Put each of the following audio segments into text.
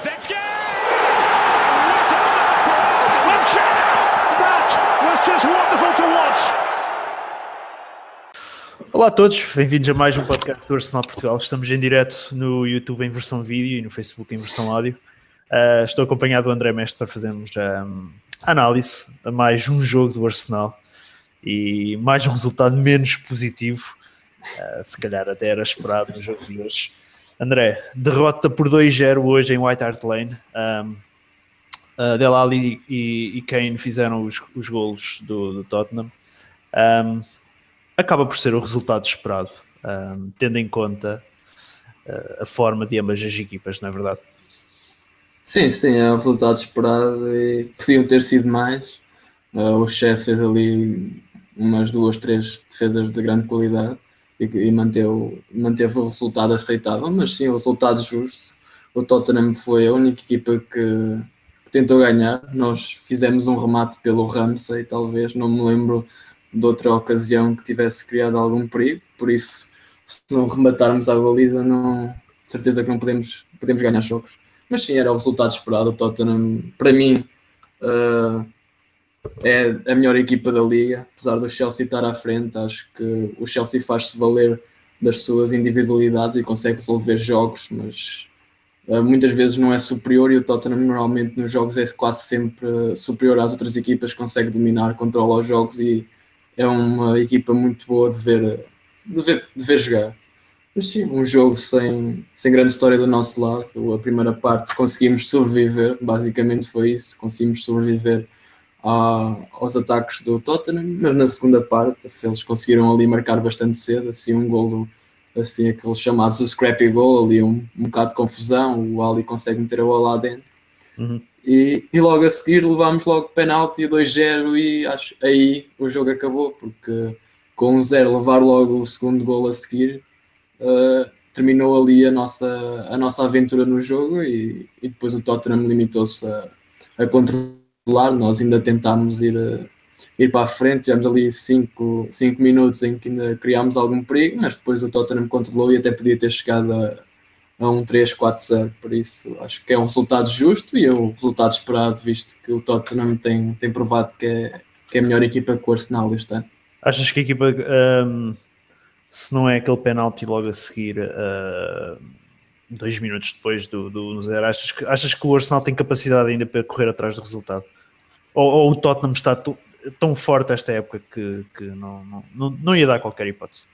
What a start for! That was just wonderful to watch. Olá a todos, bem-vindos a mais um podcast do Arsenal Portugal. Estamos em direto no YouTube em versão vídeo e no Facebook em versão áudio. Uh, estou acompanhado do André Mestre para fazermos um, a análise a mais um jogo do Arsenal e mais um resultado menos positivo. Uh, se calhar até era esperado no jogo de hoje. André, derrota por 2-0 hoje em White Hart Lane. Um, uh, Delali e, e Kane fizeram os, os golos do, do Tottenham. Um, acaba por ser o resultado esperado, um, tendo em conta uh, a forma de ambas as equipas, não é verdade? Sim, sim, é o resultado esperado e podiam ter sido mais. Uh, o chefe fez ali umas duas, três defesas de grande qualidade e, e manteve, manteve o resultado aceitável, mas sim, o resultado justo. O Tottenham foi a única equipa que, que tentou ganhar. Nós fizemos um remate pelo Ramsey, talvez, não me lembro de outra ocasião que tivesse criado algum perigo, por isso, se não rematarmos a baliza, não, de certeza que não podemos, podemos ganhar jogos. Mas sim, era o resultado esperado. O Tottenham, para mim, uh, é a melhor equipa da liga, apesar do Chelsea estar à frente. Acho que o Chelsea faz-se valer das suas individualidades e consegue resolver jogos, mas uh, muitas vezes não é superior. E o Tottenham, normalmente, nos jogos, é quase sempre superior às outras equipas, consegue dominar, controla os jogos e é uma equipa muito boa de ver, de ver, de ver jogar. Mas sim, um jogo sem, sem grande história do nosso lado. A primeira parte conseguimos sobreviver, basicamente foi isso. Conseguimos sobreviver aos ataques do Tottenham, mas na segunda parte eles conseguiram ali marcar bastante cedo, assim um golo, assim aqueles chamados o scrappy goal, ali um, um bocado de confusão, o Ali consegue meter a bola lá dentro. Uhum. E, e, logo a seguir levámos logo penalti 2-0 e acho, aí o jogo acabou, porque com um 0 levar logo o segundo gol a seguir, uh, terminou ali a nossa, a nossa aventura no jogo e, e depois o Tottenham limitou-se a, a, controlar, nós ainda tentámos ir, uh, ir para a frente, tivemos ali 5 minutos em que ainda criámos algum perigo, mas depois o Tottenham controlou e até podia ter chegado a a um 3-4-0, por isso acho que é um resultado justo e é o resultado esperado, visto que o Tottenham tem, tem provado que é, que é a melhor equipa que o Arsenal este ano. Achas que a equipa, um, se não é aquele penalti logo a seguir, uh, dois minutos depois do, do zero, achas que, achas que o Arsenal tem capacidade ainda para correr atrás do resultado? Ou, ou o Tottenham está tão forte esta época que, que não, não, não, não ia dar qualquer hipótese?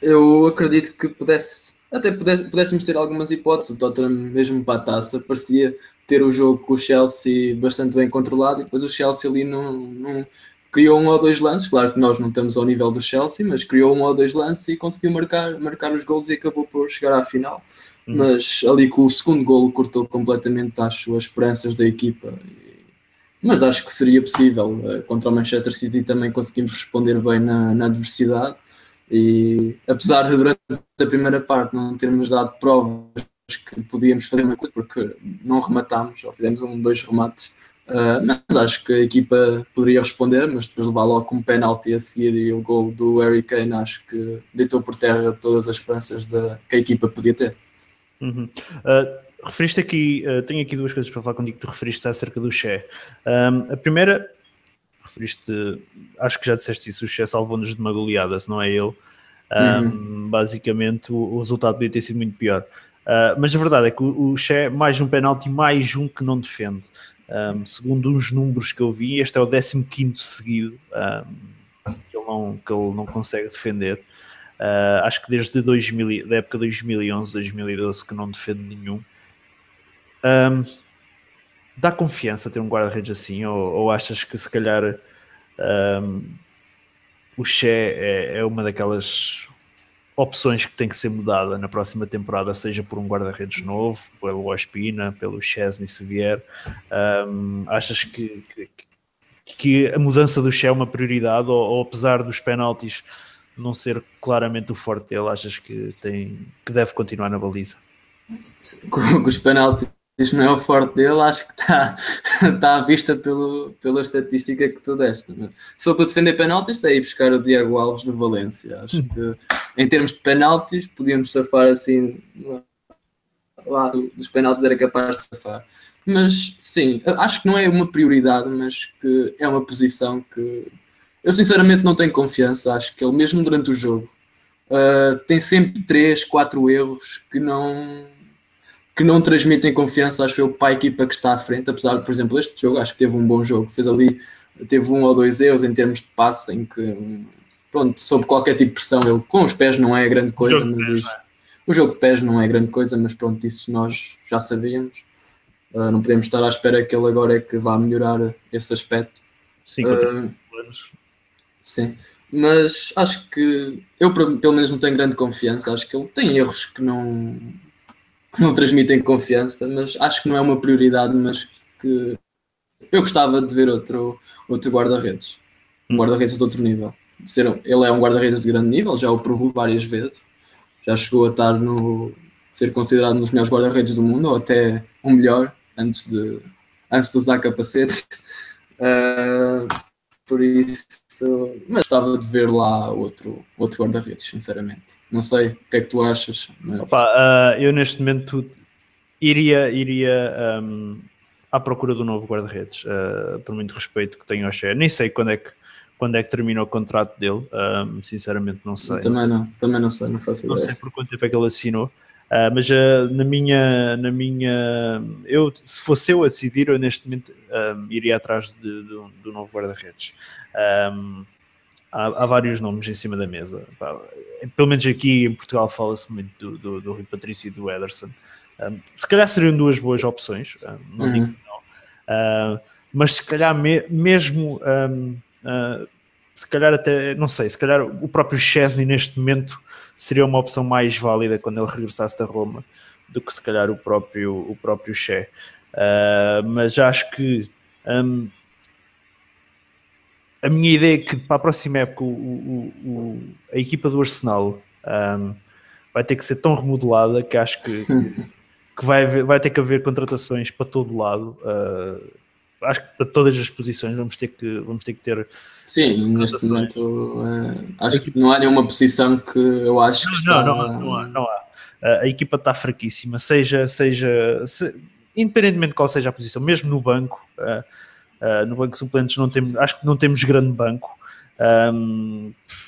Eu acredito que pudesse até pudéssemos ter algumas hipóteses. O Tottenham, mesmo para a taça, parecia ter o jogo com o Chelsea bastante bem controlado e depois o Chelsea ali não, não criou um ou dois lances. Claro que nós não estamos ao nível do Chelsea, mas criou um ou dois lances e conseguiu marcar, marcar os gols e acabou por chegar à final. Hum. Mas ali com o segundo golo cortou completamente, acho, as esperanças da equipa. Mas acho que seria possível. Eh, contra o Manchester City também conseguimos responder bem na, na adversidade e apesar de durante a primeira parte não termos dado provas que podíamos fazer uma coisa, porque não rematámos, ou fizemos um, dois remates, uh, mas acho que a equipa poderia responder, mas depois levar logo um penalti a seguir e o gol do Harry Kane acho que deitou por terra todas as esperanças de, que a equipa podia ter. Uhum. Uh, referiste aqui, uh, tenho aqui duas coisas para falar contigo que tu referiste acerca do Che. Um, a primeira referiste, acho que já disseste isso, o Che salvou-nos de uma goleada, se não é ele. Um, uhum. Basicamente, o, o, resultado podia ter sido muito pior. Uh, mas a verdade é que o, o Che, mais um penalti, mais um que não defende. Um, segundo uns números que eu vi, este é o 15 seguido um, que, ele não, que ele não consegue defender. Uh, acho que desde 2000, da época 2011, 2012 que não defende nenhum. Um, dá confiança ter um guarda-redes assim? Ou, ou, achas que se calhar um, o Che é, é, uma daquelas opções que tem que ser mudada na próxima temporada, seja por um guarda-redes novo, pelo Ospina, pelo Chesney se vier? Um, achas que, que, que, a mudança do Che é uma prioridade ou, ou apesar dos penaltis não ser claramente o forte dele, achas que, tem, que deve continuar na baliza? Com os penaltis isto não é o forte dele, acho que está, está à vista pelo, pela estatística que tu deste. Só para defender penaltis, é ir buscar o Diego Alves do Valência. Acho que em termos de penaltis, podíamos safar assim lá dos penaltis era capaz de safar. Mas sim, acho que não é uma prioridade, mas que é uma posição que eu sinceramente não tenho confiança. Acho que ele, mesmo durante o jogo, uh, tem sempre 3, 4 erros que não, que não transmitem confiança, acho eu, para a equipa que está à frente. Apesar de, por exemplo, este jogo, acho que teve um bom jogo. Fez ali, teve um ou dois erros em termos de passe, em que, pronto, sob qualquer tipo de pressão, ele com os pés não é grande coisa, mas isto, é? o jogo de pés não é grande coisa, mas pronto, isso nós já sabíamos. Uh, não podemos estar à espera que ele agora é que vá melhorar esse aspecto. Sim, uh, sim, mas acho que eu pelo menos não tenho grande confiança. Acho que ele tem erros que não, não transmitem confiança, mas acho que não é uma prioridade. Mas que eu gostava de ver outro, outro guarda-redes, um guarda-redes de outro nível. Ser, ele é um guarda-redes de grande nível, já o provou várias vezes, já chegou a estar no ser considerado um dos melhores guarda-redes do mundo, ou até o um melhor, antes de, antes de usar capacete. Uh, por isso, mas gostava de ver lá outro, outro guarda-redes, sinceramente. Não sei o que é que tu achas. Mas... Opa, uh, eu neste momento iria, iria um, à procura do novo guarda-redes, uh, por muito respeito que tenho ao Xé. Nem sei quando é que quando é que termina o contrato dele, um, sinceramente não sei. também não, também não sei, não faço ideia. Não sei por quanto tempo é que ele assinou. Uh, mas uh, na minha, na minha, eu se fosse eu a decidir, eu neste momento um, iria atrás de, de, do novo guarda-redes. Um, há, há, vários nomes em cima da mesa. Pelo menos aqui em Portugal fala-se muito do, do, do Rui Patrício e do Ederson. Um, se calhar seriam duas boas opções, não uhum. digo que não. Uh, mas se calhar me, mesmo se calhar até, não sei, se calhar o próprio Chesney neste momento seria uma opção mais válida quando ele regressasse da Roma do que se calhar o próprio, o próprio Che. Uh, mas acho que um, a minha ideia é que para a próxima época o, o, o, a equipa do Arsenal um, vai ter que ser tão remodelada que acho que, que vai, haver, vai ter que haver contratações para todo lado. Uh, acho que para todas as posições vamos ter que, vamos ter, que ter. Sim, neste momento uh, acho que não há nenhuma posição que eu acho que não, está... não, não, não há, não há. Uh, a equipa está fraquíssima, seja, seja se, independentemente de qual seja a posição, mesmo no banco, no banco suplentes não temos, acho que não temos grande banco.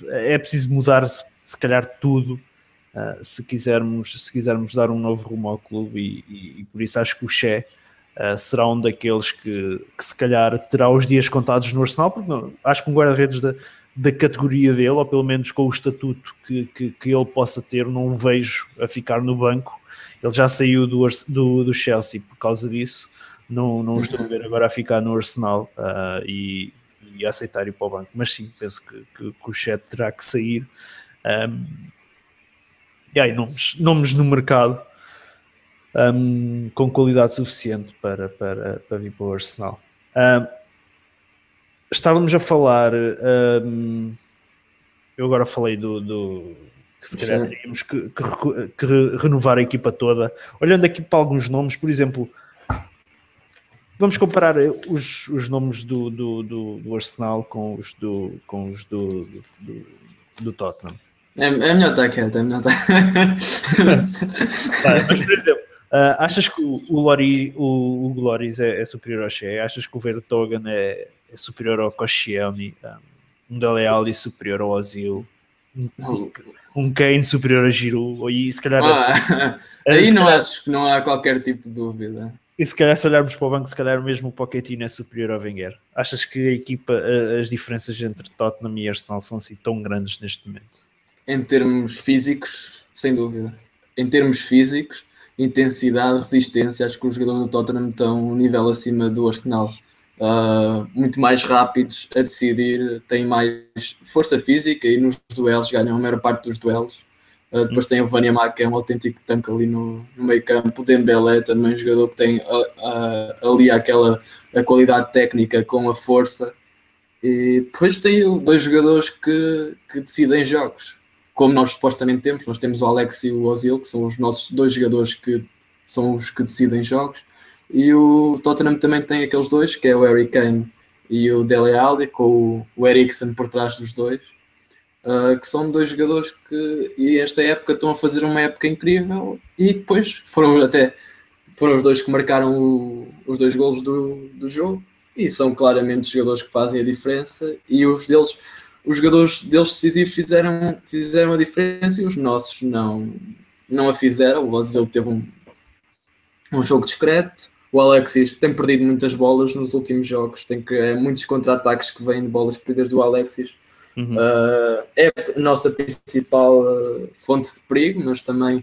É preciso mudar se, se calhar tudo. se, quisermos, se quisermos dar um novo rumo ao clube e, e, e por isso acho que o Che uh, será um daqueles que, que se calhar terá os dias contados no Arsenal, porque não, acho que um guarda-redes da, da categoria dele, ou pelo menos com o estatuto que, que, que, ele possa ter, não o vejo a ficar no banco. Ele já saiu do, do, do Chelsea por causa disso, não, não estou a ver agora a ficar no Arsenal uh, e, e a aceitar ir para o banco. Mas sim, penso que, que, que o Chet terá que sair. Um, e aí, nomes, nomes no mercado um, com qualidade suficiente para, para, para vir para o Arsenal. Um, estávamos a falar, um, eu agora falei do, do que se calhar teríamos que, que, que, renovar a equipa toda. Olhando aqui para alguns nomes, por exemplo, vamos comparar os, os nomes do, do, do, do Arsenal com os do, com os do, do, do Tottenham. É, é melhor estar quieto, é melhor estar. mas, por exemplo, Uh, achas que o, o, Lori, o, o Gloris é, é, superior ao Shea? Achas que o Vertogen é, é superior ao Koscielny? Um, um Dele Alli superior ao Ozil? Um, um Kane superior a Giroud? E se calhar... Ah, aí não calhar, acho que não há qualquer tipo de dúvida. E se calhar se olharmos para o banco, se calhar mesmo o Pochettino é superior ao Wenger. Achas que a equipa, as diferenças entre Tottenham e Arsenal são assim tão grandes neste momento? Em termos físicos, sem dúvida. Em termos físicos, intensidade, resistência. Acho que os jogadores do Tottenham estão um nível acima do Arsenal. Uh, muito mais rápidos a decidir, têm mais força física e nos duelos ganham a maior parte dos duelos. Uh, depois tem o Vânia que é um autêntico tanque ali no, no meio campo. O Dembélé também um jogador que tem uh, ali aquela a qualidade técnica com a força. E depois tem dois jogadores que, que decidem jogos como nós supostamente temos, nós temos o Alex e o Ozil, que são os nossos dois jogadores que são os que decidem jogos, e o Tottenham também tem aqueles dois, que é o Harry Kane e o Dele Alli, com o Eriksen por trás dos dois. uh, que são dois jogadores que e esta época estão a fazer uma época incrível. E depois foram até foram os dois que marcaram o, os dois golos do, do jogo. E são claramente jogadores que fazem a diferença. E os deles os jogadores deles decisivos fizeram, fizeram a diferença e os nossos não, não a fizeram. O Ozil teve um, um jogo discreto. O Alexis tem perdido muitas bolas nos últimos jogos. Tem que, é, muitos contra-ataques que vêm de bolas perdidas do Alexis. Uhum. Uh, é a nossa principal uh, fonte de perigo, mas também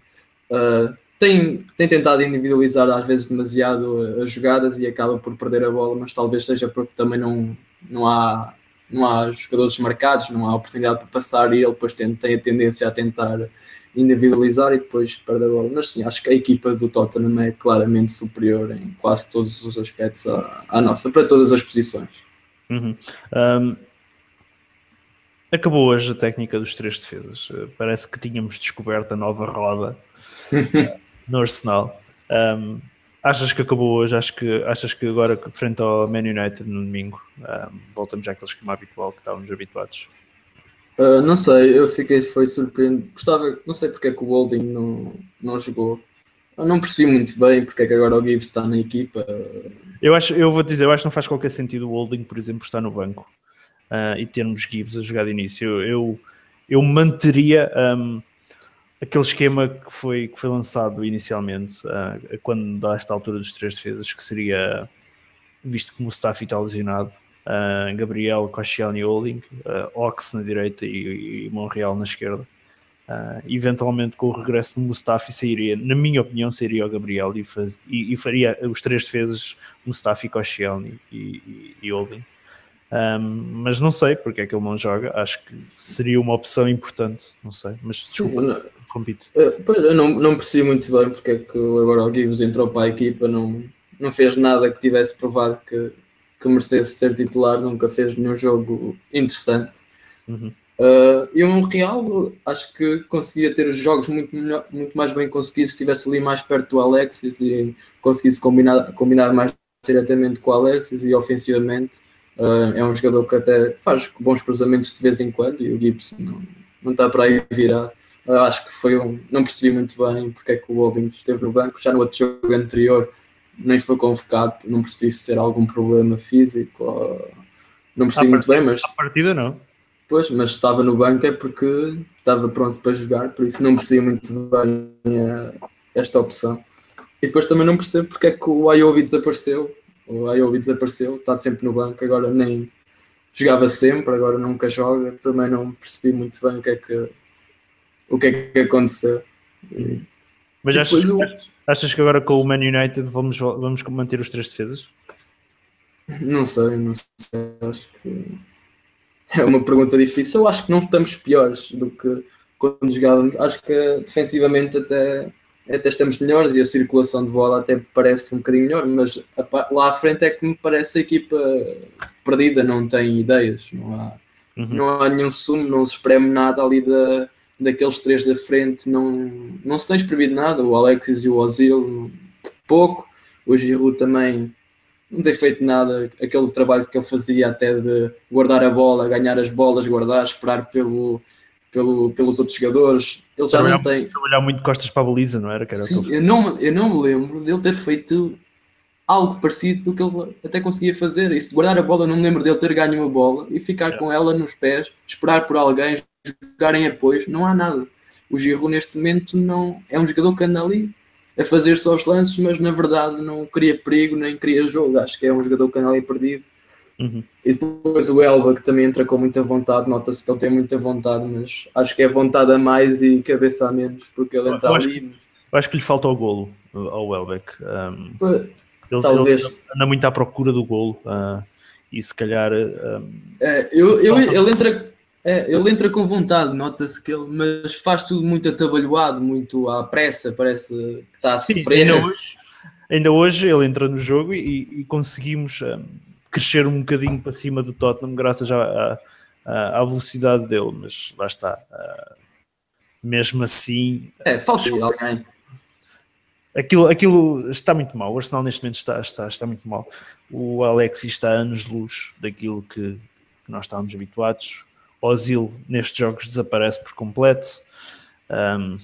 uh, tem, tem tentado individualizar às vezes demasiado as jogadas e acaba por perder a bola, mas talvez seja porque também não, não há não há jogadores marcados, não há oportunidade para passar e ele depois tem, tem a tendência a tentar individualizar e depois perder a bola. Mas sim, acho que a equipa do Tottenham é claramente superior em quase todos os aspectos à, à nossa, para todas as posições. Uhum. Um, acabou hoje a técnica dos três defesas. Parece que tínhamos descoberto a nova roda no Arsenal. Um, Achas que acabou hoje? Achas que, achas que agora, frente ao Man United no domingo, um, voltamos àquele esquema habitual que estávamos habituados? Uh, não sei, eu fiquei foi surpreendido. Gostava, não sei porque é que o Holding não, não jogou. Eu não percebi muito bem porque é que agora o Gibbs está na equipa. Eu acho, eu vou dizer, eu acho que não faz qualquer sentido o Holding, por exemplo, estar no banco uh, e termos Gibbs a jogar de início. Eu, eu, eu manteria. Um, aquele esquema que foi, que foi lançado inicialmente, uh, quando dá esta altura dos três defesas, que seria visto que Mustafi está lesionado, uh, Gabriel, Koscielny e Holding, uh, Ox na direita e, e Monreal na esquerda. Uh, eventualmente com o regresso de Mustafi sairia, na minha opinião, sairia o Gabriel e, faz, e, e faria os três defesas Mustafi, Koscielny e, e. Um, mas não sei porque é que ele não joga. Acho que seria uma opção importante. Não sei, mas desculpa, Uh, pois, eu não, não percebi muito bem porque é que agora o Gibbs entrou para a equipa, não, não fez nada que tivesse provado que, que merecesse ser titular, nunca fez nenhum jogo interessante. Uhum. Uh, e um Real, acho que conseguia ter os jogos muito, melhor, muito mais bem conseguidos se estivesse ali mais perto do Alexis e conseguisse combinar, combinar mais diretamente com o Alexis e ofensivamente Uh, é um jogador que até faz bons cruzamentos de vez em quando e o Gibbs não, não está para aí virado. Uh, acho que foi um. Não percebi muito bem porque é que o Holding esteve no banco. Já no outro jogo anterior nem foi convocado, não percebi se ter algum problema físico. Uh, não percebi muito bem, mas. A partida não. Pois, mas estava no banco é porque estava pronto para jogar, por isso não percebi muito bem uh, esta opção. E depois também não percebo porque é que o Ayobi desapareceu o Ayobi desapareceu, está sempre no banco, agora nem jogava sempre, agora nunca joga, também não percebi muito bem o que é que, o que, é que aconteceu. E, Mas achas, o... achas que agora com o Man United vamos, vamos manter os três defesas? Não sei, não sei, acho que é uma pergunta difícil. Eu acho que não estamos piores do que quando jogávamos. Acho que defensivamente até até estamos melhores e a circulação de bola até parece um bocadinho melhor, mas lá à frente é que me parece a equipa perdida, não tem ideias, não há, uhum. não há nenhum sumo, não se espreme nada ali da, daqueles três da frente, não, não se tem espremido nada, o Alexis e o Ozil pouco, o Giroud também não tem feito nada, aquele trabalho que ele fazia até de guardar a bola, ganhar as bolas, guardar, esperar pelo pelo, pelos outros jogadores. Ele já trabalhar, não tem. Trabalhar muito costas para a baliza, não era? era Sim, eu não, eu não me lembro dele ter feito algo parecido do que ele até conseguia fazer. Isso de guardar a bola, não me lembro dele ter ganho uma bola e ficar é. com ela nos pés, esperar por alguém, jogar em apoio. Não há nada. O Giroud neste momento não é um jogador que anda ali a fazer só os lances, mas na verdade não cria perigo nem cria jogo. Acho que é um jogador que anda ali perdido Uhum. E depois o Elba, que também entra com muita vontade, nota-se que ele tem muita vontade, mas acho que é vontade a mais e cabeça a menos, porque ele entra eu ali. Acho, eu acho que lhe falta o golo ao Elbeck. Um, ele, Talvez. Ele anda muito à procura do golo uh, e se calhar. Um, é, eu, eu, ele, entra, é, ele entra com vontade, nota-se que ele, mas faz tudo muito atabalhoado, muito à pressa, parece que está a Sim, sofrer. Ainda hoje, ainda hoje ele entra no jogo e, e conseguimos. Um, crescer um bocadinho para cima do Tottenham graças à, à, à velocidade dele, mas lá está. Uh, mesmo assim. É, falta alguém. Aquilo, aquilo está muito mal. O Arsenal neste momento está, está, está muito mal. O Alexis está a anos-luz daquilo que, nós estávamos habituados. Ozil nestes jogos desaparece por completo. Um,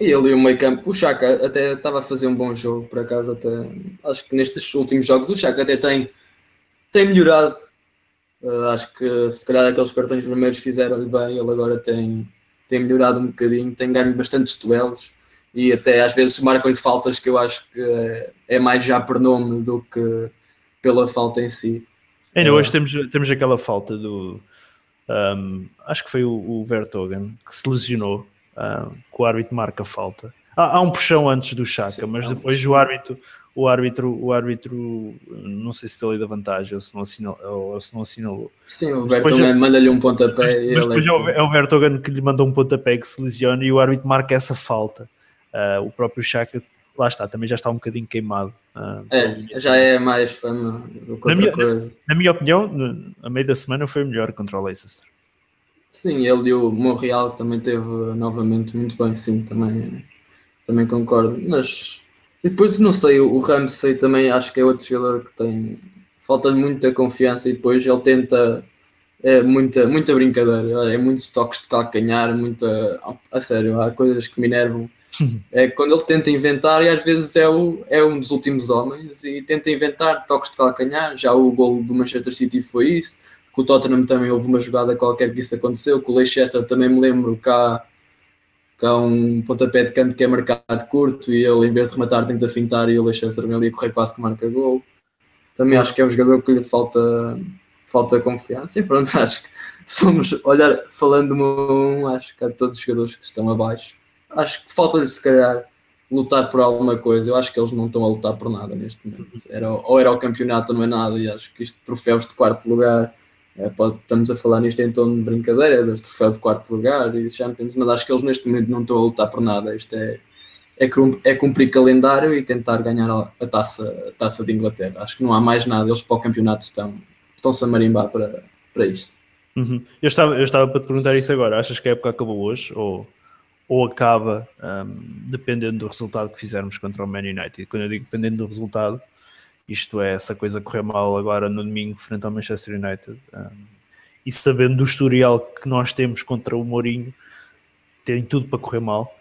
e e o meio campo, o Chaka até estava a fazer um bom jogo, por acaso, até acho que nestes últimos jogos o Chaka até tem, tem melhorado. Uh, acho que se calhar aqueles cartões vermelhos fizeram-lhe bem, ele agora tem, tem melhorado um bocadinho, tem ganho bastantes duelos e até às vezes marcam-lhe faltas que eu acho que é, é mais já por nome do que pela falta em si. Ainda uh, hoje temos, temos aquela falta do. Um, acho que foi o, o Vertogen que se lesionou uh, que o árbitro marca falta. Há, há, um puxão antes do Chaka, Sim, mas depois o árbitro, o árbitro, o árbitro, não sei se deu ali da vantagem ou se não assinalou. Ou se não assinalou. Sim, o Vertogen manda-lhe um pontapé. Mas, mas depois é, é o Vertogen que lhe mandou um pontapé que se lesiona e o árbitro marca essa falta. Uh, o próprio Chaka, lá está, também já está um bocadinho queimado. Uh, é, já é mais fama do que outra minha, coisa. Na, na, minha opinião, a meio da semana foi melhor contra o Leicester. Sim, ele e o Monreal também teve novamente muito bem, sim, também, também concordo. Mas e depois não sei, o Ramsey também acho que é outro jogador que tem falta-lhe muita confiança e depois ele tenta é muita, muita brincadeira, é muitos toques de calcanhar, muita a sério, há coisas que me enervam. É quando ele tenta inventar e às vezes é, o, é um dos últimos homens e tenta inventar toques de calcanhar. Já o gol do Manchester City foi isso com o Tottenham também houve uma jogada qualquer que isso aconteceu, com o Leicester também me lembro que há, que há um pontapé de canto que é marcado curto e ele em vez de rematar tenta fintar e o Leicester vem ali a correr quase que marca gol. Também acho que é um jogador que lhe falta, falta confiança e pronto, acho que somos, olhar, falando um, acho que há todos os jogadores que estão abaixo. Acho que falta-lhe se calhar lutar por alguma coisa. Eu acho que eles não estão a lutar por nada neste momento. Era, ou era o campeonato não é nada, e acho que isto troféus de quarto lugar é, pode, estamos a falar nisto em tom de brincadeira, dos troféus de quarto lugar e Champions, mas acho que eles neste momento não estão a lutar por nada. Isto é, é, é cumprir calendário e tentar ganhar a taça, a taça de Inglaterra. Acho que não há mais nada, eles para o campeonato estão, estão-se a marimbar para, para isto. Uhum. Eu, estava, eu estava para te perguntar isso agora. Achas que a época acabou hoje ou, ou acaba um, dependendo do resultado que fizermos contra o Man United? Quando eu digo dependendo do resultado, isto é, essa coisa correr mal agora no domingo frente ao Manchester United. Um, e sabendo do historial que nós temos contra o Mourinho, tem tudo para correr mal.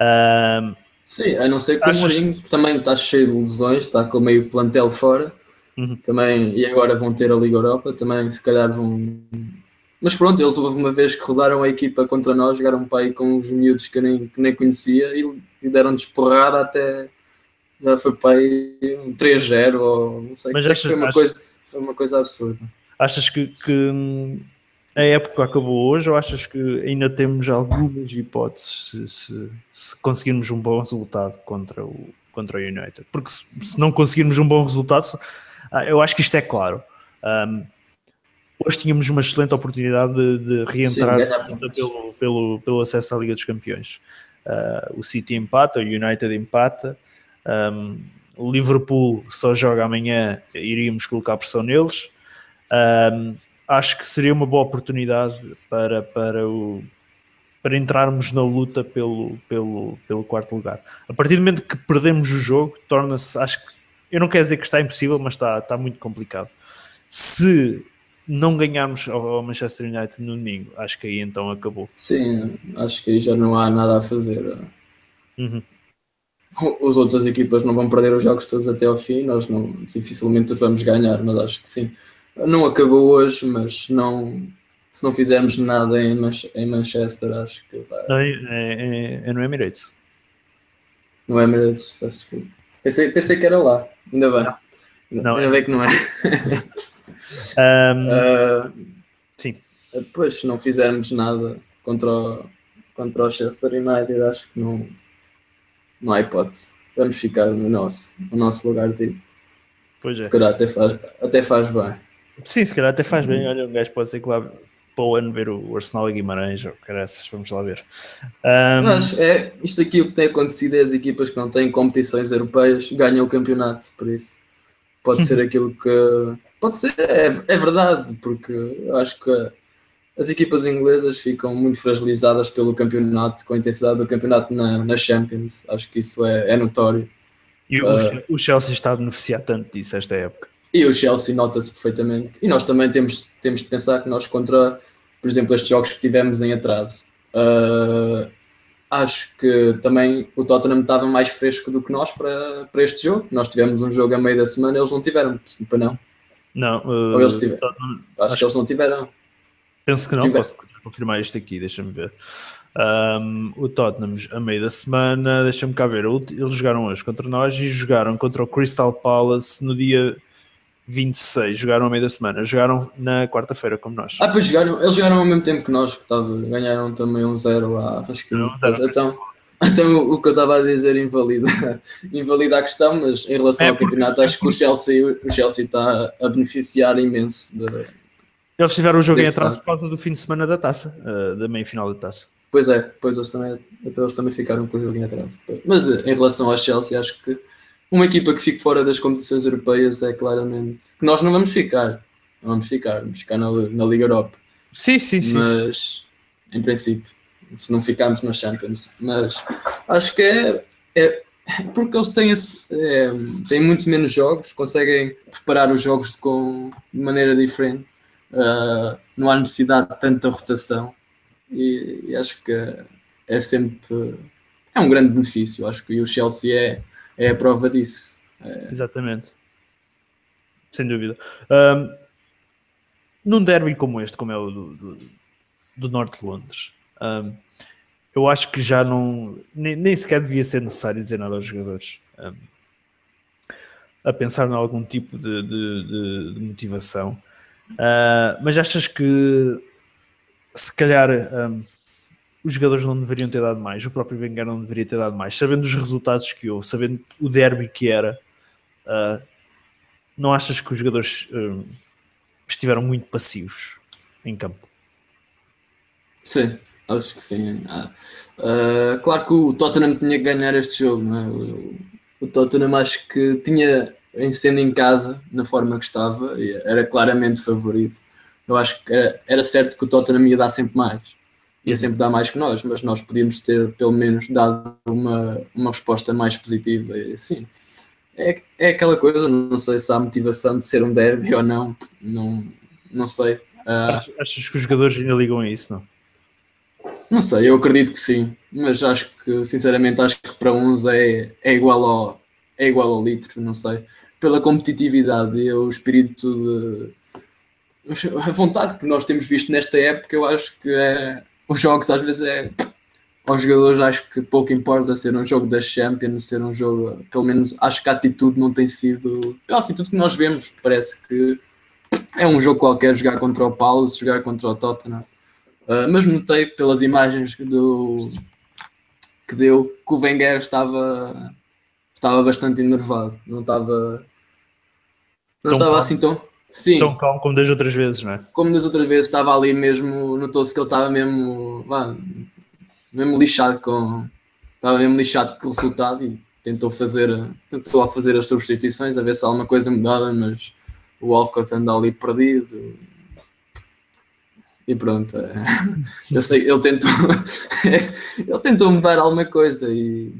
Um, Sim, a não ser que achas... o Mourinho também está cheio de lesões, está com meio plantel fora. Uhum. Também, e agora vão ter a Liga Europa, também se calhar vão. Mas pronto, eles houve uma vez que rodaram a equipa contra nós, jogaram para aí com uns miúdos que eu nem, que nem conhecia e, e deram-nos porrada até, já foi para aí um 3-0 ou não sei, Mas achas, foi, uma achas, coisa, foi uma coisa absurda. Achas que, que, a época acabou hoje ou achas que ainda temos algumas hipóteses se, se, se conseguirmos um bom resultado contra o, contra o United? Porque se, se, não conseguirmos um bom resultado, ah, eu acho que isto é claro. Um, hoje tínhamos uma excelente oportunidade de, de reentrar Sim, pelo, pelo, pelo acesso à Liga dos Campeões. Uh, o City empata, o United empata, um, o Liverpool só joga amanhã, iríamos colocar pressão neles. Um, acho que seria uma boa oportunidade para, para, o, para entrarmos na luta pelo, pelo, pelo quarto lugar. A partir do momento que perdemos o jogo, torna-se, acho que, eu não quero dizer que está impossível, mas está, está muito complicado. Se não ganharmos ao Manchester United no domingo, acho que aí então acabou. Sim, acho que aí já não há nada a fazer. Uhum as outras equipas não vão perder os jogos todos até ao fim, nós não, dificilmente os vamos ganhar, mas acho que sim. Não acabou hoje, mas não, se não fizermos nada em, em Manchester, acho que vai. Não, é, é, é no Emirates. No Emirates, peço desculpa. Pensei, pensei que era lá, ainda bem. Não, ainda bem que não é. um, uh, sim. Depois, se não fizermos nada contra o, contra o Chester United, acho que não não há hipótese. Vamos ficar no nosso, no nosso lugarzinho. Pois é. Se calhar até faz, até faz bem. Sim, se calhar até faz bem. Olha, um gajo pode ser que vá para o ano ver o Arsenal e Guimarães, ou caraças, vamos lá ver. Um... Mas é, isto aqui o que tem acontecido é as equipas que não têm competições europeias ganham o campeonato, por isso pode ser aquilo que. Pode ser, é, é verdade, porque acho que as equipas inglesas ficam muito fragilizadas pelo campeonato, com a intensidade do campeonato na, na Champions. Acho que isso é, é notório. E o, uh, o, Chelsea está a beneficiar tanto disso esta época. E o Chelsea nota-se perfeitamente. E nós também temos, temos de pensar que nós contra, por exemplo, estes jogos que tivemos em atraso. Uh, acho que também o Tottenham estava mais fresco do que nós para, para este jogo. Nós tivemos um jogo a meio da semana, eles não tiveram, para não. Não, uh, Ou eles tiveram. Acho, acho, que eles não tiveram. Penso que não, posso confirmar isto aqui, deixa-me ver. Um, o Tottenham a meio da semana, deixa-me cá ver, eles jogaram hoje contra nós e jogaram contra o Crystal Palace no dia 26, jogaram a meio da semana, jogaram na quarta-feira como nós. Ah, pois jogaram, eles jogaram ao mesmo tempo que nós, que tava, ganharam também um zero à acho que um então, então o que eu estava a dizer invalida, invalida a questão, mas em relação é ao campeonato acho que o Chelsea, o Chelsea está a beneficiar imenso de, eles tiveram o jogo em atraso por causa do fim de semana da taça, uh, da meia final da taça. Pois é, pois eles também, então eles também ficaram com o jogo em atraso. Mas uh, em relação ao Chelsea, acho que uma equipa que fique fora das competições europeias é claramente que nós não vamos ficar. Não vamos ficar, vamos ficar na, na Liga Europa. Sim, sim, sim. Mas em princípio, se não ficarmos na Champions. Mas acho que é, é porque eles têm, esse, é, têm muito menos jogos, conseguem preparar os jogos com, de maneira diferente uh, não há necessidade de tanta rotação e, e, acho que é sempre é um grande benefício. Acho que o Chelsea é, é a prova disso. É... Exatamente, sem dúvida. Um, num derby como este, como é o do, do, do Norte de Londres, um, eu acho que já não nem, nem, sequer devia ser necessário dizer nada aos jogadores. Um, a pensar em algum tipo de, de, de motivação. Uh, mas achas que se calhar um, os jogadores não deveriam ter dado mais, o próprio Wenger não deveria ter dado mais, sabendo os resultados que houve, sabendo o derby que era, uh, não achas que os jogadores um, estiveram muito passivos em campo? Sim, acho que sim. Ah, uh, claro que o Tottenham tinha que ganhar este jogo, não é? O, Tottenham acho que tinha em sendo em casa, na forma que estava, era claramente favorito. Eu acho que era, era certo que o Tottenham ia dar sempre mais, ia sempre dar mais que nós, mas nós podíamos ter pelo menos dado uma, uma resposta mais positiva. E, assim, é, é aquela coisa, não sei se há motivação de ser um derby ou não, não, não sei. Uh, Achas que os jogadores ainda ligam a isso, não? Não sei, eu acredito que sim, mas acho que, sinceramente, acho que para uns é, é, igual, ao, é igual ao litro, não sei pela competitividade e o espírito de. A vontade que nós temos visto nesta época, eu acho que é. Os jogos às vezes é. Aos jogadores acho que pouco importa ser um jogo da Champions, ser um jogo. Pelo menos acho que a atitude não tem sido. Pela atitude que nós vemos, parece que é um jogo qualquer jogar contra o Palace, jogar contra o Tottenham. Uh, mas notei pelas imagens do, que deu que o Wenger estava estava bastante enervado, não estava não estava calmo. assim tão. Sim. Tão calmo como das outras vezes, não é? Como das outras vezes, estava ali mesmo, notou-se que ele estava mesmo, vá, mesmo lixado com. Estava mesmo lixado com o resultado e tentou fazer, tentou a fazer as substituições, a ver se alguma coisa mudava, mas o Walcott anda ali perdido. E pronto, é. eu sei, ele tentou, ele tentou mudar alguma coisa e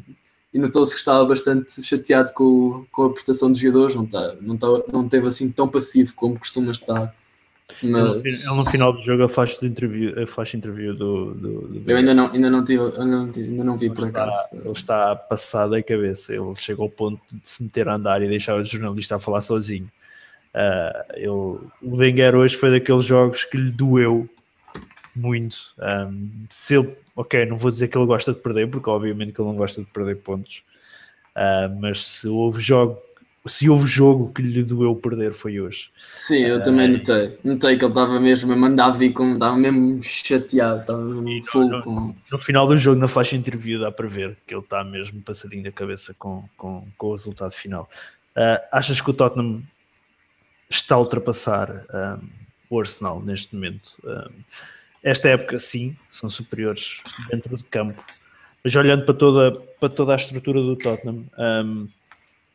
e notou-se que estava bastante chateado com, com a prestação dos jogadores, não, tá, não, tá, não teve assim tão passivo como costuma estar. Mas... Ele, no final do jogo a flash de interview, a flash interview do, do, do, Eu ainda não, ainda não, tive, ainda não, tive, ainda não vi ele por está, acaso. Ele está passado a cabeça, ele chegou ao ponto de se meter a andar e deixar o jornalista a falar sozinho. Uh, ele, o Wenger hoje foi daqueles jogos que lhe doeu muito. Um, se ele ok, não vou dizer que ele gosta de perder, porque obviamente que ele não gosta de perder pontos, uh, mas se houve jogo, se houve jogo que lhe doeu perder foi hoje. Sim, eu uh, também notei. Notei que ele estava mesmo a mandar vir como estava mesmo chateado, estava mesmo full no, com... no final do jogo, na flash interview, dá para ver que ele está mesmo passadinho da cabeça com, com, com o resultado final. Uh, achas que o Tottenham está a ultrapassar um, o Arsenal neste momento? Um, esta época, sim, são superiores dentro de campo. Mas olhando para toda, para toda a estrutura do Tottenham, um,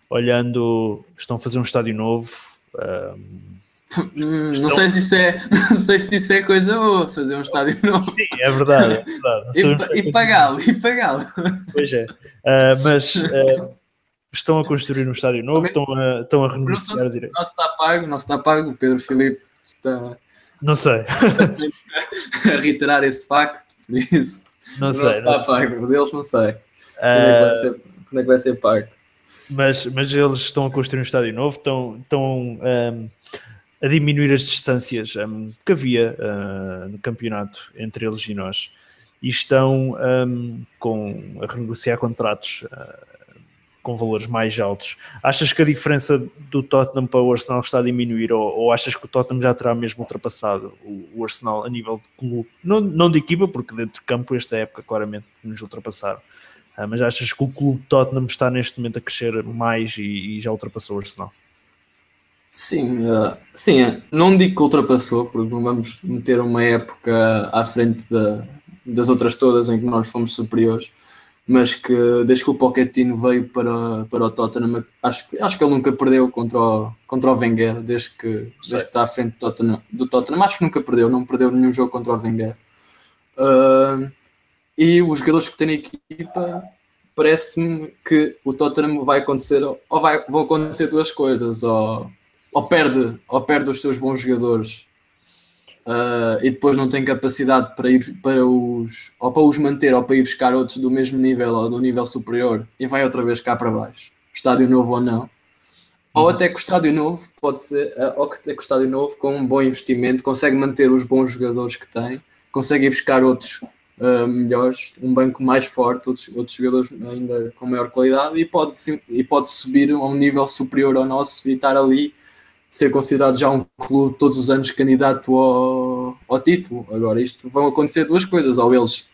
olhando, estão a fazer um estádio novo. Um, Hum, Não sei se isso é, não sei se isso é coisa boa, fazer um estádio novo. Sim, é verdade. É verdade. e, e pagá-lo, e pagá-lo. Pois é. Uh, mas uh, estão a construir um estádio novo, estão a, estão a renegociar a direito. Não está pago, não está pago. O Pedro Filipe está, Não sei. a reiterar esse facto, por isso. Não Não, sei. está não sei. pago, o deles não sei. Quando, é Ah, que vai ser, quando é que vai ser pago? mas, mas eles estão a construir um estádio novo, estão, estão ahm, a diminuir as distâncias ahm, que havia ah, no campeonato entre eles e nós e estão ahm, com, a renegociar contratos ah, com valores mais altos. Achas que a diferença do Tottenham para o Arsenal está a diminuir ou, ou achas que o Tottenham já terá mesmo ultrapassado o, o Arsenal a nível de clube? Não, não de equipa, porque dentro de campo esta época claramente nos ultrapassaram. Ah, mas achas que o clube Tottenham está neste momento a crescer mais e, e já ultrapassou o Arsenal? Sim, eh, sim, eh, não digo que ultrapassou, porque não vamos meter uma época à frente da- das outras todas em que nós fomos superiores, mas que desde que o Pochettino veio para, para o Tottenham, acho, que- acho que ele nunca perdeu contra o, contra o Wenger, desde que, desde que está à frente do Tottenham, do Tottenham, acho que nunca perdeu, não perdeu nenhum jogo contra o Wenger. Ah, e os jogadores que têm na equipa, parece-me que o Tottenham vai acontecer, ou vai, vão acontecer duas coisas, ou ou perde, ou perde os seus bons jogadores ah, e depois não tem capacidade para ir para os ou para os manter ou para ir buscar outros do mesmo nível ou do nível superior e vai outra vez cá para baixo, estádio novo ou não. Ou até que o estádio novo pode ser, ah, ou que até que o estádio novo com um bom investimento consegue manter os bons jogadores que tem, consegue ir buscar outros ah, melhores, um banco mais forte, outros, outros jogadores ainda com maior qualidade e pode, sim- e pode subir a um nível superior ao nosso e estar ali ser considerado já um clube todos os anos candidato ao, ao título. Agora, isto vão acontecer duas coisas, ou eles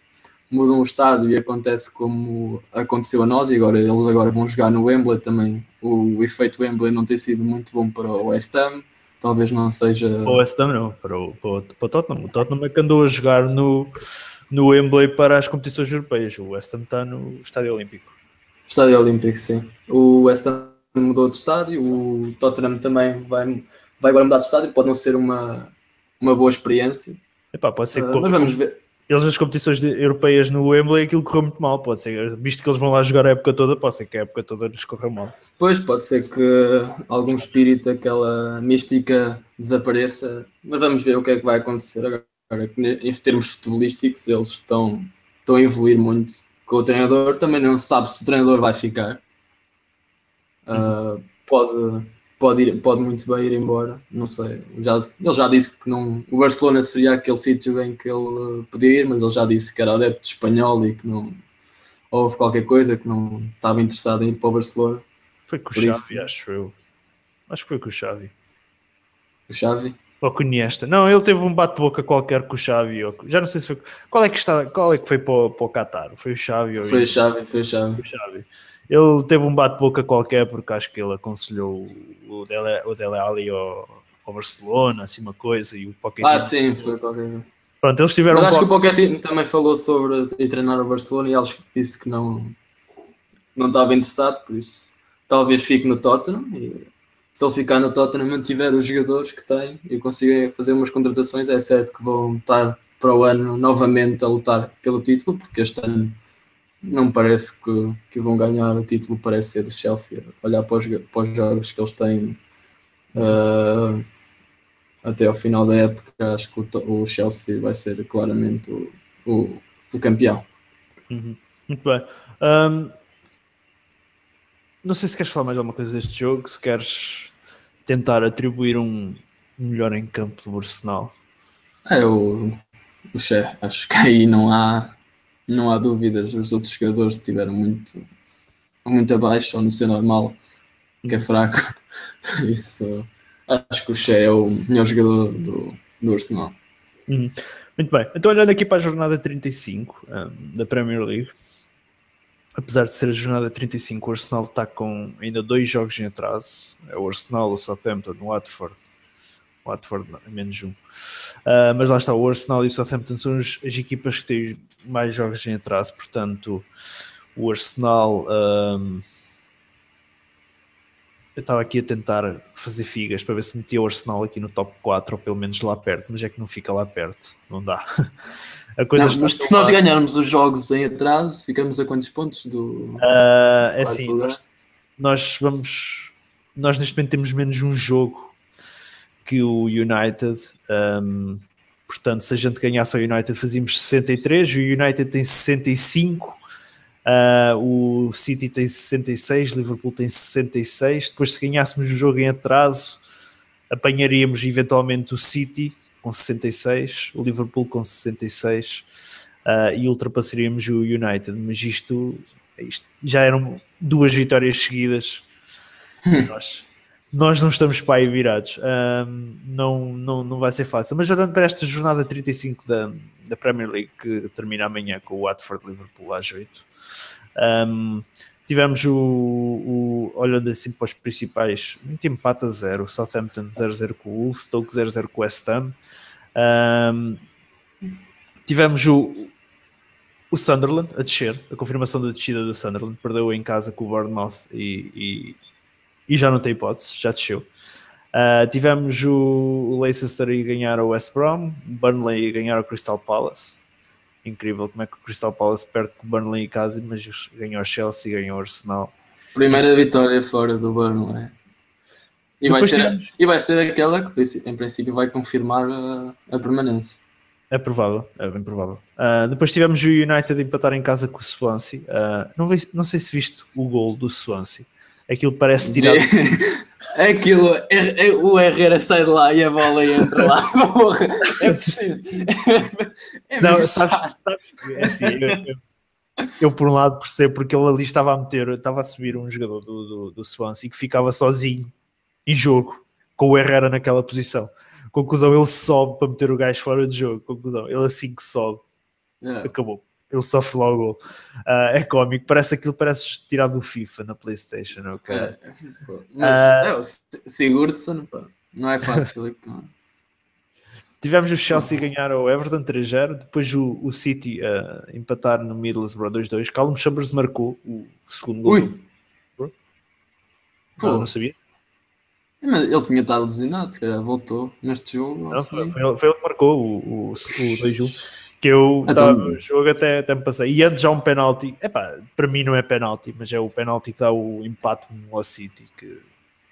mudam o estádio e acontece como aconteceu a nós, e agora eles agora vão jogar no Wembley também. O, efeito Wembley não tem sido muito bom para o West Ham, talvez não seja. Para o West Ham não, para o, para, o, para o Tottenham. O Tottenham é que andou a jogar no, no Wembley para as competições europeias. O West Ham está no Estádio Olímpico. Estádio Olímpico, sim. O West Ham mudou de estádio, o Tottenham também vai, vai agora mudar de estádio, pode não ser uma, uma boa experiência, Epá, pode ser que Ah, corra- mas vamos ver. eles nas competições europeias no Wembley aquilo correu muito mal. Pode ser, visto que eles vão lá jogar a época toda, pode ser que a época toda lhes corra mal. Pois, pode ser que algum espírito, aquela mística desapareça, mas vamos ver o que é que vai acontecer agora. Em termos futebolísticos, eles estão, estão a evoluir muito com o treinador. Também não sabe se o treinador vai ficar. Ah, pode, pode, ir, pode muito bem ir embora, não sei. Já, ele já disse que não, o Barcelona seria aquele sítio em que ele podia ir, mas ele já disse que era adepto espanhol e que não houve qualquer coisa que não estava interessado em ir para o Barcelona. Foi com o Xavi, isso- acho eu. Acho que foi com o Xavi. O Xavi. Ou com o Iniesta. Não, ele teve um bate-boca qualquer com o Xavi. Ou... Já não sei se foi. Qual é que, está... Qual é que foi para o, para o Qatar? Foi o Xavi ou Foi o o Xavi, foi o Xavi. Ele teve um bate-boca qualquer porque acho que ele aconselhou o Dele, o Dele Alli ao, ao Barcelona, assim uma coisa, e o Pochettino. Ah, sim, foi qualquer coisa. Pronto, eles tiveram Mas um acho que o Pochettino também falou sobre ir treinar o Barcelona e acho que disse que não, não estava interessado, por isso talvez fique no Tottenham e se ele ficar no Tottenham mantiver os jogadores que tem e consiga fazer umas contratações, é certo que vão estar para o ano novamente a lutar pelo título, porque este ano não parece que, que vão ganhar o título, parece ser do Chelsea, olhar para os, para os jogos que eles têm ah, até ao final da época, acho que o, o Chelsea vai ser claramente o, o, o campeão. Uhum. Muito bem. Ahm, não sei se queres falar mais alguma coisa deste jogo, se queres tentar atribuir um melhor em campo do Arsenal. É o, o Che, acho que aí não há, não há dúvidas. Os outros jogadores tiveram muito, muito abaixo, ou no seu normal, que é fraco. Isso, acho que o Che é o melhor jogador do, do Arsenal. Uhum. Muito bem. Então, olhando aqui para a jornada 35 ahm, da Premier League, apesar de ser a jornada 35, o Arsenal está com ainda dois jogos em atraso. É o Arsenal, o Southampton, o Watford. Watford menos um. Ah, mas lá está, o Arsenal e o Southampton são as, as equipas que têm mais jogos em atraso, portanto, o Arsenal. ahm, eu estava aqui a tentar fazer figas para ver se metia o Arsenal aqui no top 4 ou pelo menos lá perto, mas é que não fica lá perto, não dá. A coisa Não, mas se nós ganharmos os jogos em atraso, ficamos a quantos pontos do Ah, é assim, nós, nós vamos. Nós neste momento temos menos um jogo que o United. Um, portanto, se a gente ganhasse ao United, fazíamos 63. O United tem 65. Uh, o City tem 66. Liverpool tem 66. Depois, se ganhássemos o jogo em atraso, apanharíamos eventualmente o City com 66, o Liverpool com 66 uh, e ultrapassaríamos o United. Mas isto, isto já eram duas vitórias seguidas. nós, nós não estamos para aí virados. Um, não, não, não vai ser fácil. Mas olhando para esta jornada 35 da, da Premier League, que termina amanhã com o Watford Liverpool às 8. Um, tivemos o, o, olhando assim para os principais, muito empate a zero, Southampton 0-0 com o Wolves, Stoke 0-0 com o West Ham. Um, tivemos o, o Sunderland a descer, a confirmação da descida do Sunderland, perdeu em casa com o Bournemouth e, e, já não tem hipótese, já desceu. Uh, tivemos o Leicester a ganhar o West Brom, Burnley a ganhar o Crystal Palace. Incrível como é que o Crystal Palace perde com o Burnley em casa, mas ganhou o Chelsea, ganhou o Arsenal. Primeira vitória fora do Burnley. E vai, ser, e vai ser aquela que, em princípio, vai confirmar a, a permanência. É provável, é bem provável. Uh, depois tivemos o United empatar em casa com o Swansea. Uh, não, vi, não sei se viste o gol do Swansea. Aquilo parece tirado. Aquilo, é, é, o Herrera sai de lá e a bola entra lá. é preciso. É não, sabes, sabes, é assim, eu, eu, eu, por um lado percebo porque ele ali estava a meter, estava a subir um jogador do, do, do Swansea que ficava sozinho em jogo com o Herrera naquela posição. Conclusão, ele sobe para meter o gajo fora de jogo. Conclusão, ele assim que sobe, yeah. acabou. Ele sofre logo o gol. Uh, é cómico, parece aquilo, parece tirado do FIFA na Playstation. Okay? É, mas uh, é, o Sigurdsson, não é fácil. Tivemos o Chelsea ganhar ao Everton 3-0, depois o, o City uh, empatar no Middlesbrough 2-2. Callum Chambers marcou o segundo gol. Ui! Pô. Não sabia? Ele tinha estado lesionado, se calhar voltou neste jogo. Não, assim. foi, foi, ele que marcou o, o, o 2-1. Que eu estava então, no jogo até, até me passei. E antes já um penalti. Epá, para mim não é penalti, mas é o penalti que dá o empate no City, que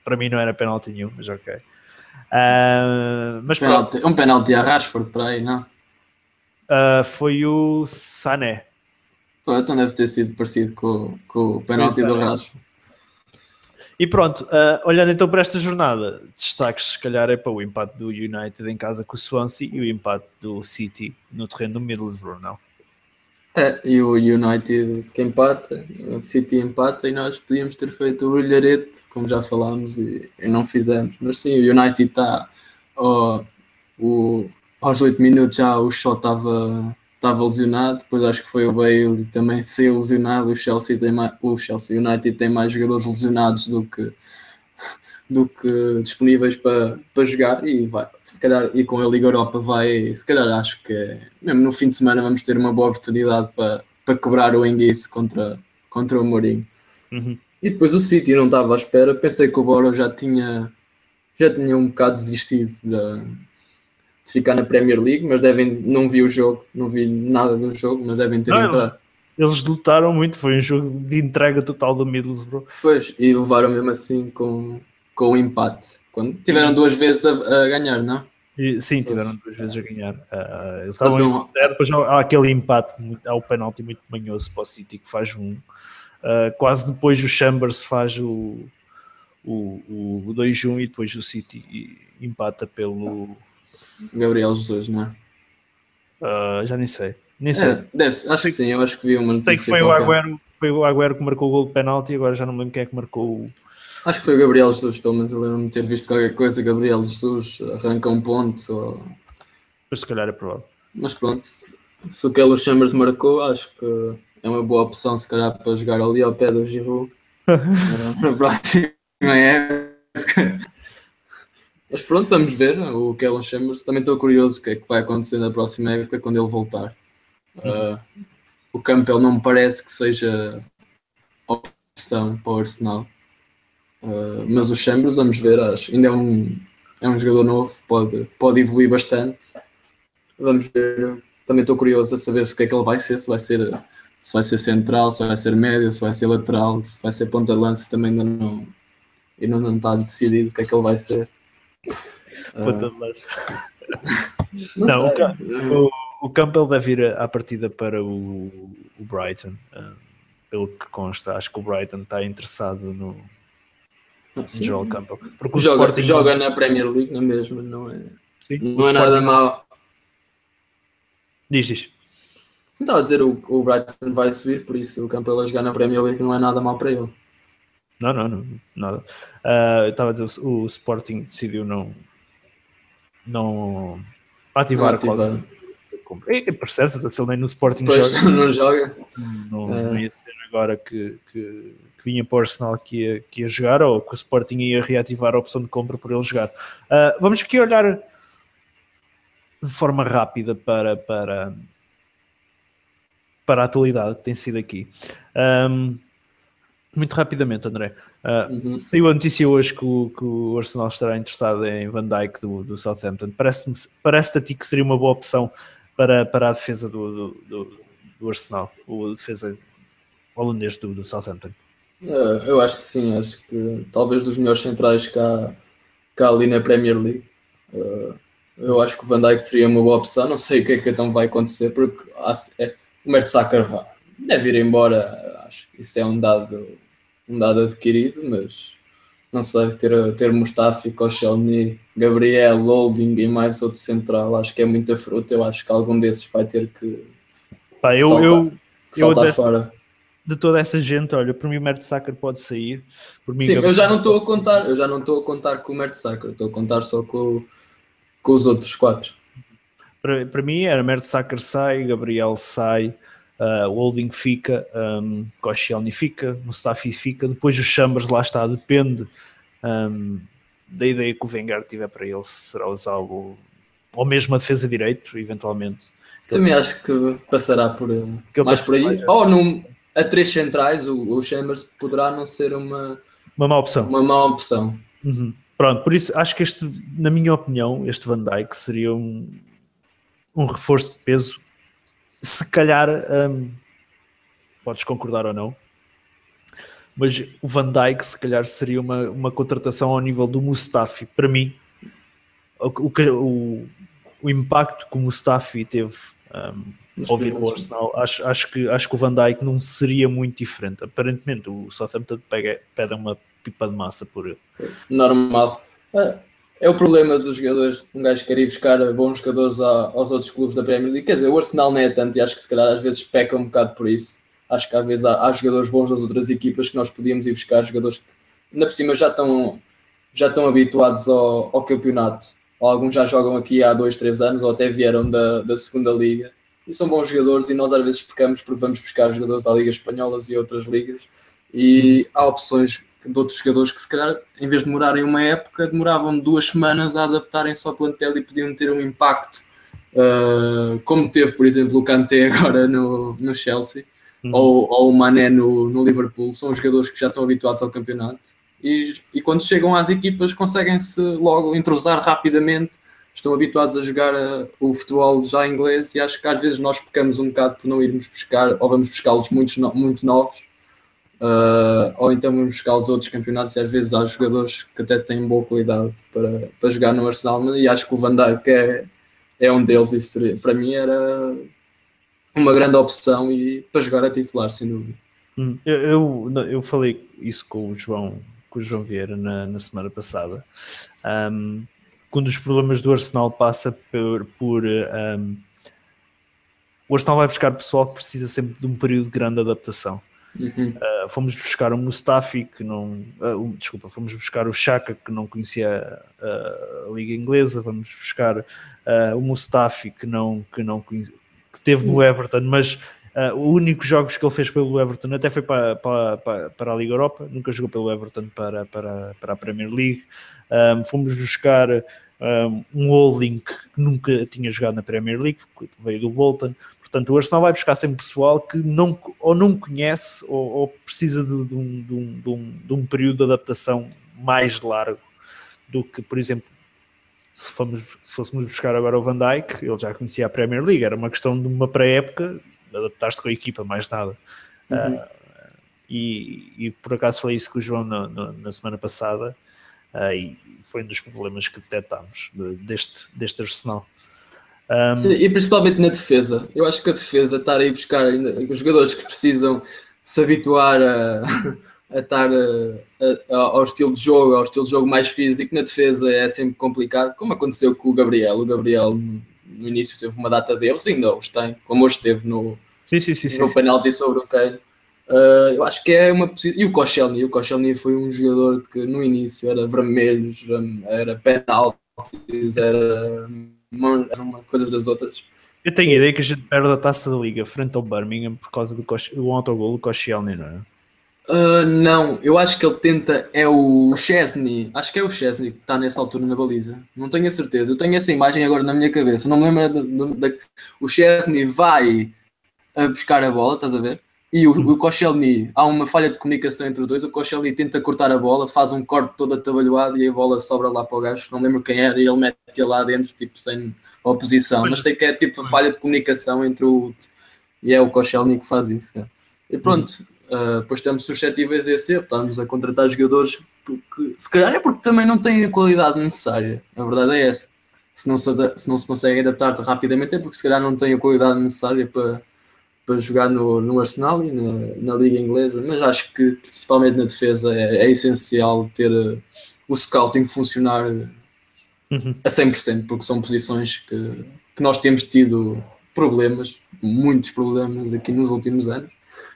para mim não era penalti nenhum, mas ok. Uh, mas penalti, um penalti a Rashford para aí, não? Uh, foi o Sané. Pô, então deve ter sido parecido com, com o penalti do Rashford. E pronto, uh, olhando então para esta jornada, destaques se calhar é para o empate do United em casa com o Swansea e o empate do City no terreno do Middlesbrough, não? É, e o United que empata, o City empata e nós podíamos ter feito o brilharete, como já falámos, e, e não fizemos. Mas sim, o United está oh, o, aos 8 minutos já o shot estava estava lesionado, depois acho que foi o Bale também saiu lesionado. O Chelsea tem mais, o Chelsea United tem mais jogadores lesionados do que do que disponíveis para, para jogar e vai, se calhar, e com a Liga Europa vai, se calhar acho que mesmo no fim de semana vamos ter uma boa oportunidade para, para quebrar o enguiço contra, contra o Mourinho. Uhum. E depois o City não estava à espera, pensei que o Boro já tinha já tinha um bocado desistido da, de ficar na Premier League, mas devem, não vi o jogo, não vi nada do jogo, mas devem ter não, entrado. Eles, eles, lutaram muito, foi um jogo de entrega total do Middlesbrough. Pois, e levaram mesmo assim com, com o empate. Quando tiveram duas vezes a, a ganhar, não? E, sim, tiveram duas vezes a ganhar. Uh, eles estavam então, depois há, aquele empate, há o penalti muito manhoso para o City que faz um. Uh, quase depois o Chambers faz o, o, o 2-1 e depois o City empata pelo Gabriel Jesus, não é? Uh, já nem sei. Nem sei. É, deve acho que sim, eu acho que vi uma notícia. Sei que foi o, Agüero, foi o Agüero que marcou o gol de penalti, agora já não me lembro quem é que marcou o. Acho que foi o Gabriel Jesus, pelo menos eu lembro-me de ter visto qualquer coisa. Gabriel Jesus arranca um ponto. Ou... Mas se calhar é provável. Mas pronto, se, se o Kelly Chambers marcou, acho que é uma boa opção, se calhar, para jogar ali ao pé do Giroud na próxima época. Mas pronto, vamos ver o Kellen Chambers. Também estou curioso o que é que vai acontecer na próxima época quando ele voltar. Uh, o Campbell não me parece que seja opção para o Arsenal. Uh, mas o Chambers, vamos ver, acho. Ainda é um, é um jogador novo, pode, pode evoluir bastante. Vamos ver. Também estou curioso a saber o que é que ele vai ser, se vai ser, se vai ser central, se vai ser médio, se vai ser lateral, se vai ser ponta de lança, também ainda não, ainda não está decidido o que é que ele vai ser. Ponta de lança. Não, Não, o, o Campbell deve ir à partida para o, o Brighton. ah, pelo que consta, acho que o Brighton está interessado no, no Sim. Joel Campbell. Porque o Joga, Sporting joga na Premier League na mesma, não é, Sim, o não é nada mau. Diz, diz. Sim, estava a dizer, o, o Brighton vai subir, por isso o Campbell a jogar na Premier League não é nada mau para ele. Não, não, não, nada. Ah, eu estava a dizer, o, o Sporting decidiu não, não ativar Não a cláusula. E, e percebe se ele nem no Sporting Depois joga, não joga. não, É. não ia ser agora que, que, que vinha para o Arsenal que ia, que ia jogar ou que o Sporting ia reativar a opção de compra por ele jogar. Ah, vamos aqui olhar de forma rápida para, para, para a atualidade que tem sido aqui. Ahm, muito rapidamente, André. Ah, Uhum. Saiu a notícia hoje que o, que o Arsenal estará interessado em Van Dijk do, do Southampton. Parece-te a ti que seria uma boa opção para, para a defesa do, do, do- Arsenal, o defesa holandês do, do Southampton. Eh, eu acho que sim, acho que talvez dos melhores centrais cá, cá ali na Premier League. Eh, eu acho que o Van Dijk seria uma boa opção. Não sei o que é que então vai acontecer, porque há- é, o Mertesacker vai- deve ir embora. Acho que isso é um dado, um dado adquirido, mas não sei, ter, ter Mustafi, Koscielny, Gabriel, Holding e mais outro central, acho que é muita fruta. Eu acho que algum desses vai ter que Pá, eu, saltar, eu, saltar dessa- fora. de toda essa gente, olha, por mim o Mertesacker pode sair. Por mim, Sim, Gabriel- eu já não estou a contar, eu já não estou a contar com o Mertesacker, estou a contar só com, com os outros quatro. Para, para mim era Mertesacker sai, Gabriel sai, uh, o Holding fica, um, Koscielny fica, Mustafi fica, depois os Chambers lá está, depende um, da ideia que o Wenger tiver para ele, se será usá-lo ou mesmo a defesa direito, eventualmente. Também acho que passará por eh, Que mais por aí. Ou num, a três centrais, o, o Chambers poderá não ser uma, Uma má opção. uma má opção. Uhum. Pronto, por isso acho que este, na minha opinião, este Van Dijk seria um, um reforço de peso. Se calhar, hum, podes concordar ou não, mas o Van Dijk se calhar seria uma, uma contratação ao nível do Mustafi. Para mim, o, o, o, impacto que o Mustafi teve Nos ao vir para o. Arsenal, acho, acho, que, acho que o Van Dijk não seria muito diferente. Aparentemente, o Southampton pega, pede uma pipa de massa por ele. Normal. É, é o problema dos jogadores. Um gajo quer ir buscar bons jogadores a- aos outros clubes da Premier League. Quer dizer, o Arsenal não é tanto e acho que se calhar às vezes peca um bocado por isso. Acho que às vezes há, há jogadores bons das outras equipas que nós podíamos ir buscar, jogadores que ainda por cima já estão, já estão habituados ao, ao campeonato. Alguns já jogam aqui há dois, três anos ou até vieram da, da segunda liga. E são bons jogadores e nós às vezes pecamos porque vamos buscar jogadores da Liga Espanholas e outras ligas e há opções de outros jogadores que se calhar em vez de demorarem uma época demoravam duas semanas a adaptarem-se ao plantel e podiam ter um impacto uh, como teve por exemplo o Kanté agora no, no Chelsea Uhum. ou, ou o Mané no, no Liverpool. São jogadores que já estão habituados ao campeonato e, e quando chegam às equipas conseguem-se logo entrosar rapidamente. Estão habituados a jogar uh, o futebol já inglês e acho que às vezes nós pecamos um bocado por não irmos buscar ou vamos buscá-los muito, muito novos Uh, ou então vamos buscar os outros campeonatos e às vezes há jogadores que até têm boa qualidade para, para jogar no Arsenal e acho que o Van Dijk é, é um deles e seria, para mim era uma grande opção e para jogar a titular sem dúvida Hum, Eu, eu, eu falei isso com o João, com o João Vieira na, na semana passada. Um, que dos problemas do Arsenal passa por, por um, o Arsenal vai buscar pessoal que precisa sempre de um período de grande adaptação. Uhum. Uh, fomos buscar o Mustafi que não, uh, desculpa, fomos buscar o Chaka que não conhecia uh, a liga inglesa, vamos buscar uh, o Mustafi que não que não conhecia, que teve no Everton, mas uh, o único jogos que ele fez pelo Everton até foi para, para, para, a Liga Europa, nunca jogou pelo Everton para, para, para a Premier League. Um, fomos buscar um, um Holding que nunca tinha jogado na Premier League, veio do Bolton. Portanto, o Arsenal vai buscar sempre pessoal que não, ou não conhece ou, ou precisa de, de um, de, um, de, um, período de adaptação mais largo do que, por exemplo, se, fomos, se fôssemos buscar agora o Van Dijk, ele já conhecia a Premier League, era uma questão de uma pré-época, adaptar-se com a equipa, mais nada. Uhum. Uh, e, e por acaso falei isso com o João na, na, na semana passada, uh, e foi um dos problemas que detectámos de, deste, deste Arsenal. Um... Sim, e principalmente na defesa. Eu acho que a defesa estar aí buscar ainda, os jogadores que precisam se habituar a, a estar a, a, ao estilo de jogo, ao estilo de jogo mais físico, na defesa é sempre complicado, como aconteceu com o Gabriel. O Gabriel no, início teve uma data de erros, ainda os tem, como hoje teve no, sim, sim, sim, no sim, penalti sobre o Kane. Uh, eu acho que é uma E o Koscielny, o Koscielny foi um jogador que no início era vermelhos, era penaltis, era uma, coisas das outras. Eu tenho a ideia que a gente perde a taça da liga frente ao Birmingham por causa do, do autogol do Koscielny, não é? Uh, não, eu acho que ele tenta. É o Chesney. Acho que é o Chesney que está nessa altura na baliza. Não tenho a certeza. Eu tenho essa imagem agora na minha cabeça. Não me lembro da. O Chesney vai a buscar a bola, estás a ver? E o, o Koscielny, há uma falha de comunicação entre os dois. O Koscielny tenta cortar a bola, faz um corte todo atabalhoado e a bola sobra lá para o gajo. Não lembro quem era e ele mete-a lá dentro, tipo, sem oposição. Mas sei que é tipo a falha de comunicação entre o. E é o Koscielny que faz isso. Cara. E pronto, uh, depois estamos suscetíveis a esse erro. Estamos a contratar jogadores porque, se calhar é porque também não têm a qualidade necessária. A verdade é essa. Se não se, se, não se consegue adaptar rapidamente é porque se calhar não têm a qualidade necessária para para jogar no, no Arsenal e na, na Liga Inglesa, mas acho que principalmente na defesa é, é essencial ter uh, o scouting funcionar uh, uhum. a 100%, porque são posições que, que nós temos tido problemas, muitos problemas aqui nos últimos anos,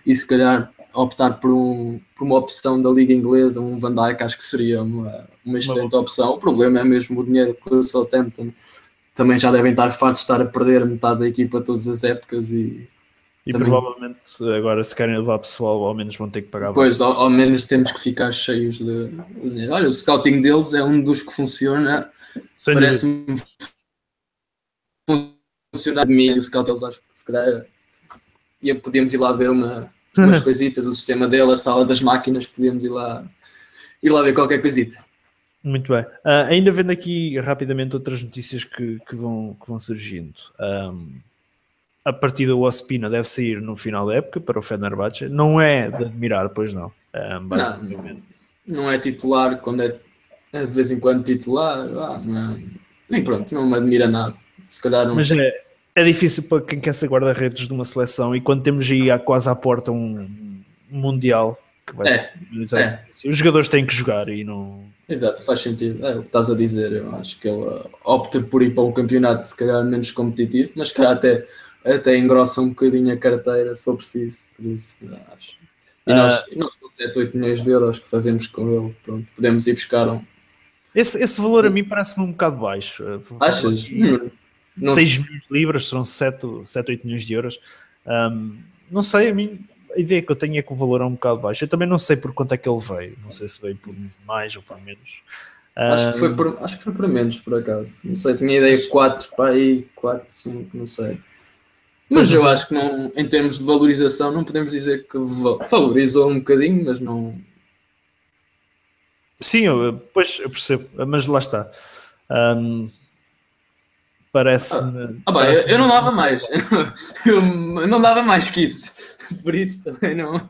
e se calhar optar por, um, por uma opção da Liga Inglesa, um Van Dijk, acho que seria uma, uma excelente uma opção. O problema é mesmo o dinheiro que o Southampton também já devem estar fartos de estar a perder metade da equipa todas as épocas e e Também... provavelmente agora, se querem levar pessoal, ao menos vão ter que pagar. Pois, ao, ao, menos temos que ficar cheios de dinheiro. Olha, o scouting deles é um dos que funciona. Parece-me funcionar de mim. O scout deles, acho que se calhar e podíamos ir lá ver uma, umas coisitas, o sistema dele, a sala das máquinas, podíamos ir lá, ir lá ver qualquer coisita. Muito bem. Uh, ainda vendo aqui rapidamente outras notícias que, que, vão, que vão surgindo. Um, a partida do Ospina deve sair no final da época para o Fenerbahçe. Não é de admirar, pois não. É, não, não é titular quando é, é, de vez em quando titular. Ah, não, nem pronto, não me admira nada. Se calhar não. Mas é, é difícil para quem quer ser guarda-redes de uma seleção e quando temos aí quase à porta um Mundial que vai é, ser, é. os jogadores têm que jogar e não. Exato, faz sentido. É o que estás a dizer. Eu acho que ele opta por ir para um campeonato se calhar menos competitivo, mas se calhar até até engrossa um bocadinho a carteira se for preciso, por isso acho. E nós, uh, nós com 7, 8 milhões de euros que fazemos com ele, pronto, podemos ir buscar um. Esse, esse valor a mim parece-me um bocado baixo. Achas? Não 6 milhões de libras serão 7, 7 8 milhões de euros. Um, não sei, a mim a ideia que eu tenho é que o valor é um bocado baixo. Eu também não sei por quanto é que ele veio. Não sei se veio por mais ou por menos. Acho que, foi por, acho que foi por menos, por acaso. Não sei, tinha ideia de 4 para aí, 4, 5, não sei. Mas eu acho que não, em termos de valorização não podemos dizer que valorizou um bocadinho, mas não. Sim, eu, pois eu percebo, mas lá está. Um, Parece-me. Ah, ah, parece eu, eu, não dava mais. Eu não, eu não dava mais que isso. Por isso também não,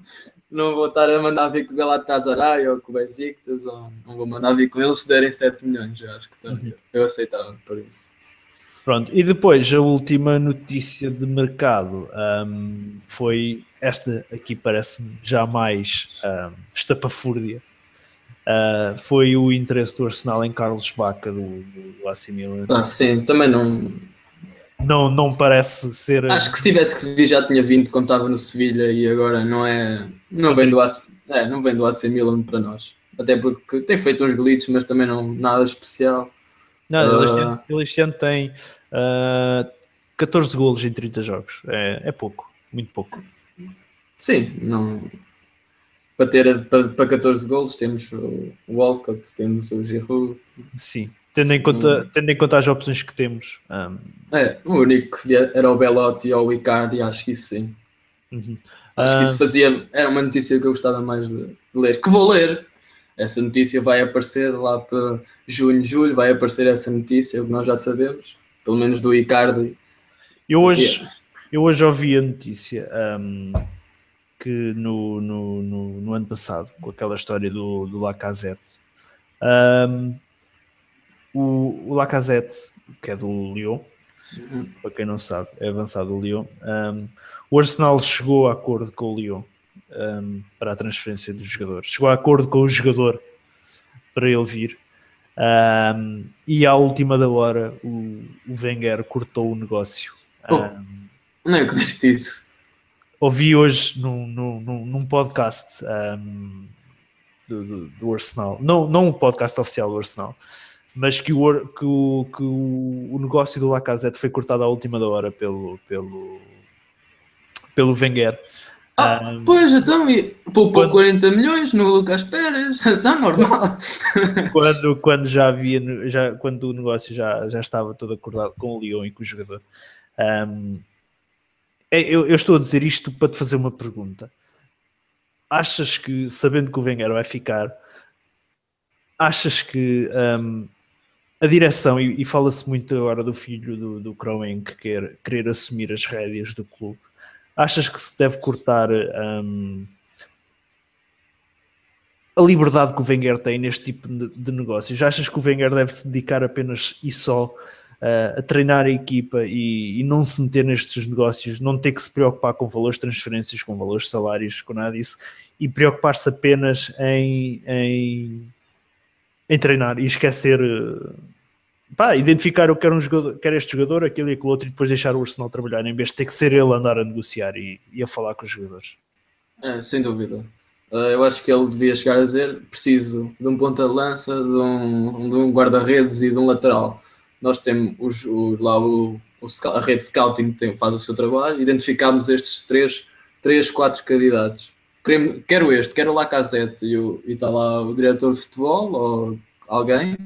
não vou estar a mandar vir com o Galatasaray ou com o Besiktas, ou não vou mandar vir com eles se derem 7 milhões. Eu acho que tá, uhum. eu aceitava por isso. Pronto, e depois a última notícia de mercado um, foi esta aqui, parece-me já mais um, estapafúrdia. Uh, foi o interesse do Arsenal em Carlos Baca do, do, AC Milan. Ah, sim, também não. Não, não parece ser. Acho que se tivesse que vir já tinha vindo quando estava no Sevilha e agora não é. Não vem do AC, é, não vem do AC Milan para nós. Até porque tem feito uns glitches, mas também não nada especial. Não, uh... ele este ano tem Uh, ah, 14 golos em 30 jogos. É, é pouco, muito pouco. Sim, não. Para, ter, para, para 14 golos temos o Walcott, temos o Giroud. Sim, tendo em conta, um, tendo em conta as opções que temos. Um... É, o único que era o Belotti ou o Icardi, acho que isso sim. Uhum. Acho uh... que isso ah, fazia. Era uma notícia que eu gostava mais de, de ler. Que vou ler, essa notícia vai aparecer lá para junho, julho, vai aparecer essa notícia, o que nós já sabemos pelo menos do Icardi. Eu hoje, eu hoje ouvi a notícia um, que no, no, no, no, ano passado, com aquela história do, do Lacazette, um, o, o Lacazette, que é do Lyon, para quem não sabe, é avançado do Lyon. Um, o Arsenal chegou a acordo com o Lyon um, para a transferência dos jogadores. Chegou a acordo com o jogador para ele vir. Um, e à última da hora o, o Wenger cortou o negócio. Oh, não acredito nisso. Ouvi hoje num, num, num podcast do, do, do, Arsenal, não, não um podcast oficial do Arsenal, mas que o, que o, que o negócio do Lacazette foi cortado à última da hora pelo, pelo, pelo Wenger. Ah, um, pois, então, poupou quando, 40 milhões no Lucas Pérez, está normal. Quando, quando já havia, já, quando o negócio já, já estava todo acordado com o Lyon e com o jogador. Um, eu, eu, estou a dizer isto para te fazer uma pergunta. Achas que, sabendo que o Wenger vai ficar, achas que um, a direção, e, e fala-se muito agora do filho do, do Crowen que quer querer assumir as rédeas do clube, achas que se deve cortar um, a liberdade que o Wenger tem neste tipo de, negócios? Achas que o Wenger deve se dedicar apenas e só uh, a treinar a equipa e, e, não se meter nestes negócios, não ter que se preocupar com valores de transferências, com valores de salários, com nada disso, e preocupar-se apenas em, em, em, treinar e esquecer. Uh, pá, identificar eu quero um jogador, este jogador, aquele e aquele outro, e depois deixar o Arsenal trabalhar, em vez de ter que ser ele a andar a negociar e, e a falar com os jogadores. É, sem dúvida. Uh, eu acho que ele devia chegar a dizer: preciso de um ponta de um, de um guarda-redes e de um lateral. Nós temos os, o, lá o, o, a rede scouting tem, faz o seu trabalho, identificámos estes três, três quatro candidatos. Quero, este, quero o Lacazette e está lá o diretor de futebol ou alguém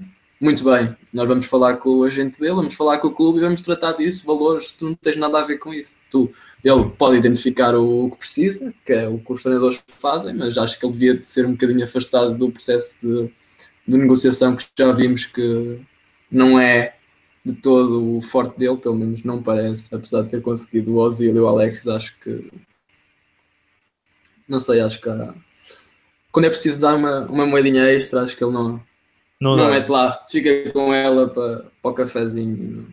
muito bem, nós vamos falar com o agente dele, vamos falar com o clube e vamos tratar disso, valores, tu não tens nada a ver com isso. Tu, ele pode identificar o que precisa, que é o que os treinadores fazem, mas acho que ele devia de ser um bocadinho afastado do processo de, de negociação que já vimos que não é de todo o forte dele, pelo menos não parece, apesar de ter conseguido o Ozil e o Alexis, acho que não sei, acho que há... quando é preciso dar uma, uma moedinha extra, acho que ele não, não, não mete lá, fica com ela para, para o cafezinho.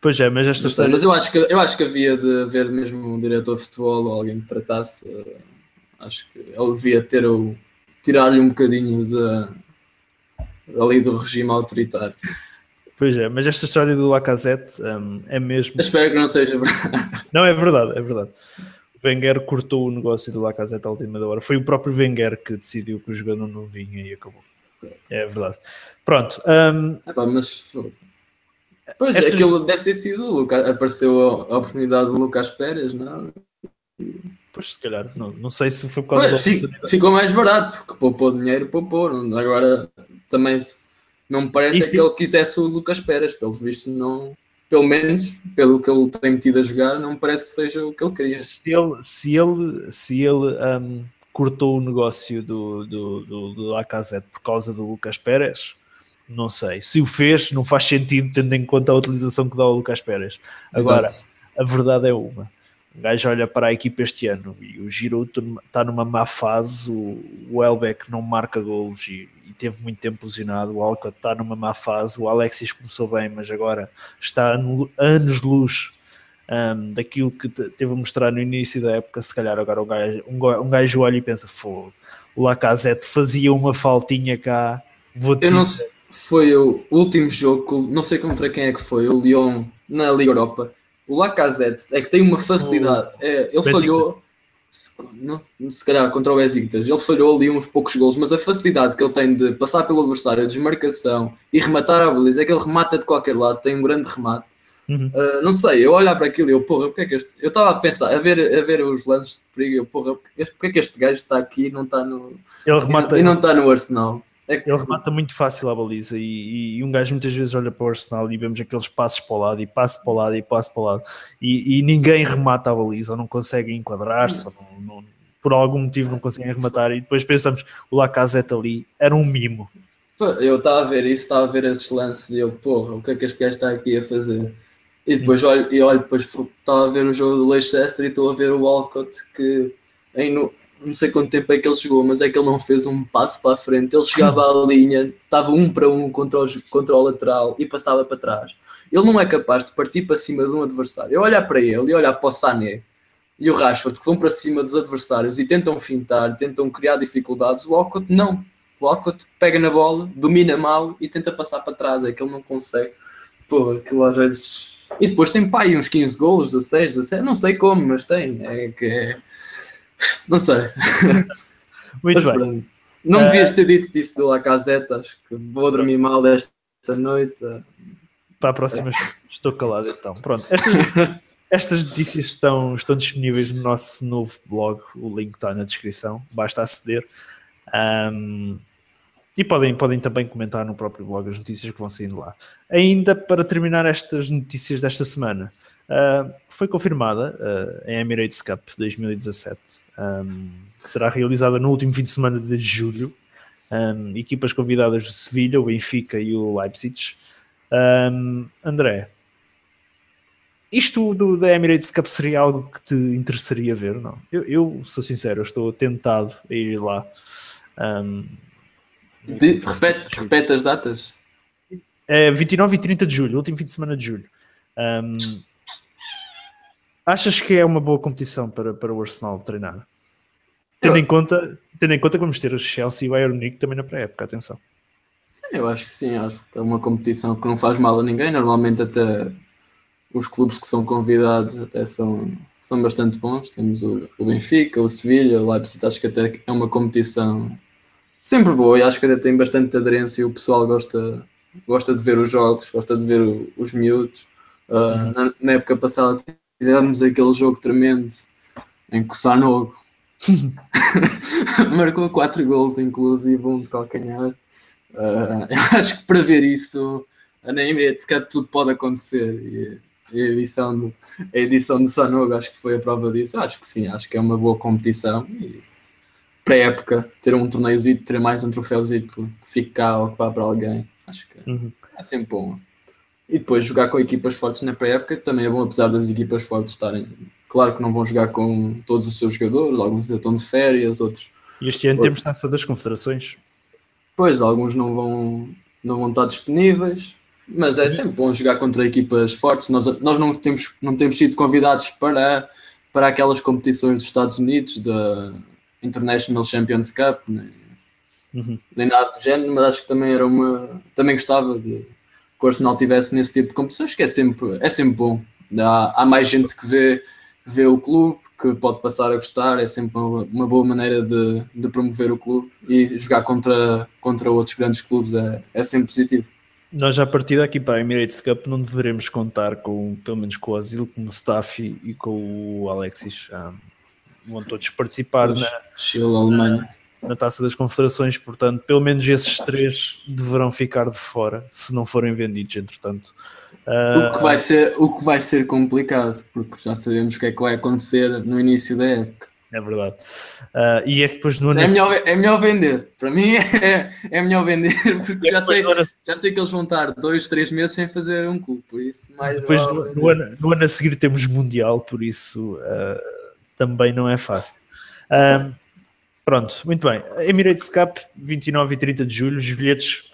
Pois é, mas esta história... Mas eu acho, que, eu acho que havia de haver mesmo um diretor de futebol ou alguém que tratasse. Uh, acho que ele devia ter o. tirar-lhe um bocadinho de, ali do regime autoritário. Pois é, mas esta história do Lacazette um, é mesmo. Eu espero que não seja verdade. Não, é verdade, é verdade. O Wenger cortou o negócio do Lacazette à última hora. Foi o próprio Wenger que decidiu que o jogador não vinha e acabou. É verdade. Pronto. Um... É pá, mas. Pois, aquilo deve ter sido. Apareceu a oportunidade do Lucas Pérez, não? Pois, se calhar, não, não sei se foi por causa pois, fico, Ficou mais barato, que poupou dinheiro, poupou. Agora, também se, não me parece Isso... que ele quisesse o Lucas Pérez, pelo visto, não. Pelo menos, pelo que ele tem metido a jogar, não me parece que seja o que ele queria. Se ele, se ele, se ele um cortou o negócio do, do, do, do Lacazette por causa do Lucas Pérez? Não sei. Se o fez, não faz sentido tendo em conta a utilização que dá o Lucas Pérez. Agora, Exato. a verdade é uma. O gajo olha para a equipa este ano e o Giroud está numa má fase, o, Elbeck não marca golos e, e, teve muito tempo lesionado, o Alcott está numa má fase, o Alexis começou bem, mas agora está no, anos de luz um, daquilo que teve a mostrar no início da época, se calhar agora um gajo, um, um gajo olha e pensa, fogo, o Lacazette fazia uma faltinha cá, vou Eu não sei, foi o último jogo, não sei contra quem é que foi, o Lyon na Liga Europa. O Lacazette é que tem uma facilidade, é, ele falhou, se, não, se calhar contra o Besiktas, ele falhou ali uns poucos gols, mas a facilidade que ele tem de passar pelo adversário, a desmarcação e rematar a baliza, é que ele remata de qualquer lado, tem um grande remate Uhum. Uh, não sei, eu olhar para aquilo e eu, porra, porque é que este. Eu estava a pensar, a ver, a ver os lances de perigo, eu, porra, porque é que este gajo está aqui e não está no. Ele remata, e não, está no Arsenal? É que... Ele remata muito fácil a baliza e, e, um gajo muitas vezes olha para o Arsenal e vemos aqueles passos para o lado e passo para o lado e passo para o lado e, e ninguém remata a baliza, ou não consegue enquadrar-se, por algum motivo não conseguem rematar e depois pensamos, o Lacazette ali era um mimo. Eu estava a ver isso, estava a ver esses lances e eu, porra, o que é que este gajo está aqui a fazer? E depois olho, e olho, depois estava a ver o jogo do Leicester e estou a ver o Walcott que em, no, não sei quanto tempo é que ele jogou, mas é que ele não fez um passo para a frente. Ele chegava à linha, estava um para um contra o, contra o lateral e passava para trás. Ele não é capaz de partir para cima de um adversário. Eu olhar para ele e olhar para o Sané e o Rashford que vão para cima dos adversários e tentam fintar, tentam criar dificuldades. O Walcott não. O Walcott pega na bola, domina mal e tenta passar para trás. É que ele não consegue. Pô, aquilo às vezes. E depois tem pai uns 15 gols, 16, 17, não sei como, mas tem. É que é não sei. Muito Mas, bem. Não uh... devias ter dito isso do Lacazette, acho que vou dormir mal esta noite. Para a próxima estou calado então. Pronto, estas, estas notícias estão, estão disponíveis no nosso novo blog, o link está na descrição, basta aceder. Um, e podem, podem também comentar no próprio blog as notícias que vão saindo lá. Ainda para terminar estas notícias desta semana, Uh, foi confirmada uh, em Emirates Cup 2017, um, que será realizada no último fim de semana de julho. Um, equipas convidadas do Sevilha, o Benfica e o Leipzig. Um, André, isto do, da Emirates Cup seria algo que te interessaria ver? Não? Eu, eu sou sincero, eu estou tentado a ir lá. De, repete, repete as datas. É 29 e 30 de julho, último fim de semana de julho. Um, Achas que é uma boa competição para, para o Arsenal treinar? Tendo, em conta, tendo em conta que vamos ter o Chelsea e o Bayern Munique também na pré-época, atenção. Eu acho que sim, acho que é uma competição que não faz mal a ninguém. Normalmente até os clubes que são convidados até são, são bastante bons. Temos o, o Benfica, o Sevilha, o Leipzig, acho que até é uma competição sempre boa e acho que até tem bastante aderência e o pessoal gosta, gosta de ver os jogos, gosta de ver o, os miúdos. Uh, uhum. na, na, época passada tivemos aquele jogo tremendo em que o Sanogo marcou 4 gols, inclusive um de calcanhar. Uh, eu acho que para ver isso na Emirates Cup tudo pode acontecer. E a edição do, a edição do Sanogo acho que foi a prova disso. Acho que sim, acho que é uma boa competição. E para a época, ter um torneiozinho, ter mais um troféuzinho que fique cá ou que vá para alguém, acho que uhum. é sempre bom. E depois jogar com equipas fortes na pré-época também é bom, apesar das equipas fortes estarem. Claro que não vão jogar com todos os seus jogadores, alguns ainda estão de férias, outros. E este ano outros... temos taça das confederações. Pois, alguns não vão, não vão estar disponíveis, mas é uhum. sempre bom jogar contra equipas fortes. Nós, nós não, temos, não temos sido convidados para, para aquelas competições dos Estados Unidos, da International Champions Cup, nem, uhum. nem nada do género, mas acho que também era uma. Também gostava de que o Arsenal tivesse nesse tipo de competições, que é sempre, é sempre bom. Há, há mais gente que vê, vê o clube, que pode passar a gostar, é sempre uma, uma boa maneira de, de, promover o clube e jogar contra, contra outros grandes clubes é, é sempre positivo. Nós já a partir daqui para a Emirates Cup não deveremos contar com, pelo menos com o Asilo, com o Mustafi e com o Alexis. Ah, vão todos participar na Chile, Alemanha na Taça das Confederações, portanto, pelo menos esses três deverão ficar de fora se não forem vendidos, entretanto. Uh... O, que vai ser, o que vai ser complicado, porque já sabemos o que é que vai acontecer no início da época. É verdade. Uh, e é que depois no ano. É melhor, é melhor vender. Para mim é, é melhor vender, porque é já, sei, ano... já sei que eles vão estar dois, três meses sem fazer um cu, por isso mais depois no, no, ano, no, ano, a seguir temos Mundial, por isso uh, também não é fácil. Uh, Pronto, muito bem. Emirates Cup, 29 e 30 de julho. Os bilhetes,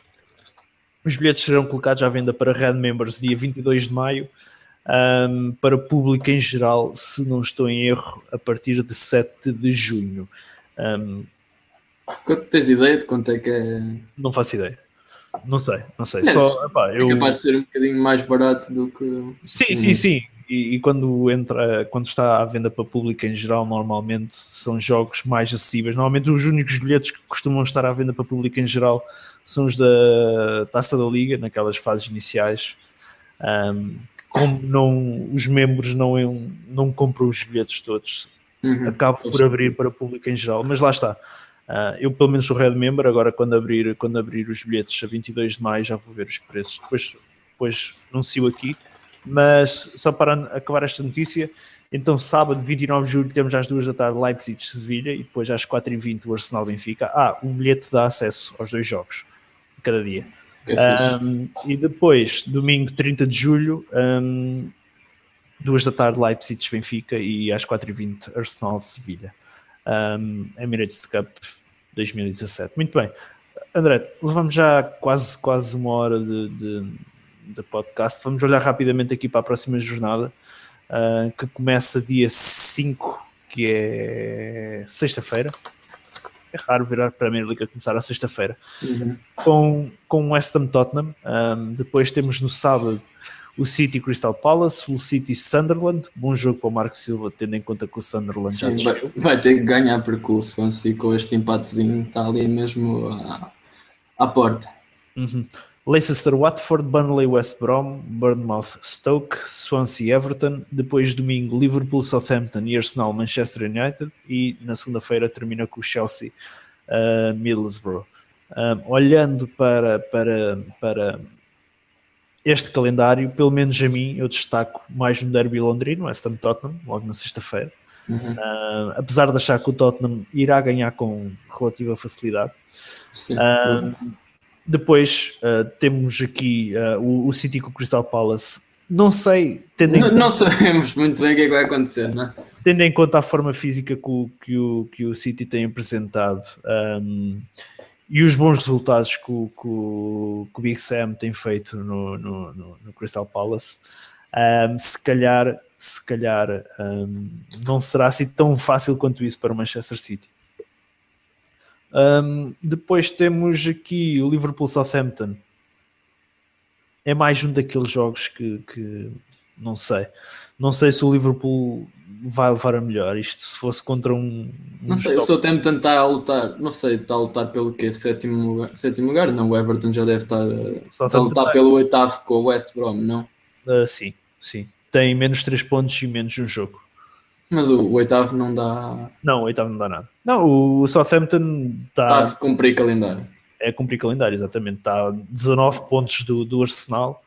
os bilhetes serão colocados à venda para Red Members dia 22 de maio. Um, para público em geral, se não estou em erro, a partir de 7 de junho. Um, tens ideia de quanto é que é? Não faço ideia. Não sei, não sei. Só, epá, é eu... capaz de ser um bocadinho mais barato do que. Sim, sim, sim. sim. E, e, quando entra, quando está à venda para público em geral, normalmente são jogos mais acessíveis. Normalmente os únicos bilhetes que costumam estar à venda para público em geral são os da Taça da Liga, naquelas fases iniciais. Um, como não, os membros não, não compram os bilhetes todos, uhum, acabo por abrir para público em geral, mas lá está. Uh, eu pelo menos sou Red Member, agora quando abrir, quando abrir os bilhetes a 22 de maio já vou ver os preços, depois, depois anuncio aqui mas só para acabar esta notícia, então sábado 29 de julho temos às 2 da tarde Leipzig de Sevilha e depois às 4h20 o Arsenal Benfica. Ah, o bilhete dá acesso aos dois jogos de cada dia. Um, e depois, domingo 30 de julho, um, 2 da tarde Leipzig de Benfica e às 4h20 Arsenal de Sevilha. um, Emirates Cup 2017. Muito bem. André, levamos já quase, quase uma hora de, de, de podcast. Vamos olhar rapidamente aqui para a próxima jornada, uh, que começa dia 5, que é sexta-feira. É raro virar para a Premier League a começar a sexta-feira. Uhum. Com, com West Ham Tottenham. Um, depois temos no sábado o City Crystal Palace, o City Sunderland. Bom jogo para o Marco Silva, tendo em conta que o Sunderland já Sim, vai, vai, ter que ganhar percurso, Swansea com este empatezinho está ali mesmo à, à porta. Uhum. Leicester Watford, Burnley West Brom, Bournemouth Stoke, Swansea Everton, depois domingo Liverpool Southampton e Arsenal Manchester United e na segunda-feira termina com o Chelsea uh, Middlesbrough. Um, olhando para, para, para este calendário, pelo menos a mim, eu destaco mais um derby londrino, West Ham Tottenham, logo na sexta-feira. Uhum. Uh, apesar de achar que o Tottenham irá ganhar com relativa facilidade. Sim, uh, depois uh, temos aqui o, o, City com o Crystal Palace. Não sei. Tendo não, não sabemos muito bem o que é que vai acontecer, não é? Tendo em conta a forma física que o, que o, que o City tem apresentado. Um, e os bons resultados que o, que o, que o Big Sam tem feito no, no, no, no Crystal Palace, um, se calhar, se calhar um, não será assim tão fácil quanto isso para o Manchester City. Um, depois temos aqui o Liverpool Southampton. É mais um daqueles jogos que, que não sei. Não sei se o Liverpool vai levar a melhor. Isto se fosse contra um. um não sei, o Southampton está a lutar, não sei, está a lutar pelo quê? Sétimo lugar? Sétimo lugar? Não, o Everton já deve estar, está a lutar pelo oitavo com o West Brom, não? Uh, sim, sim. Tem menos 3 pontos e menos um jogo. Mas o, o, oitavo não dá. Não, o oitavo não dá nada. Não, o Southampton está. Está a cumprir calendário. É cumprir calendário, exatamente. Está a 19 pontos do, do Arsenal,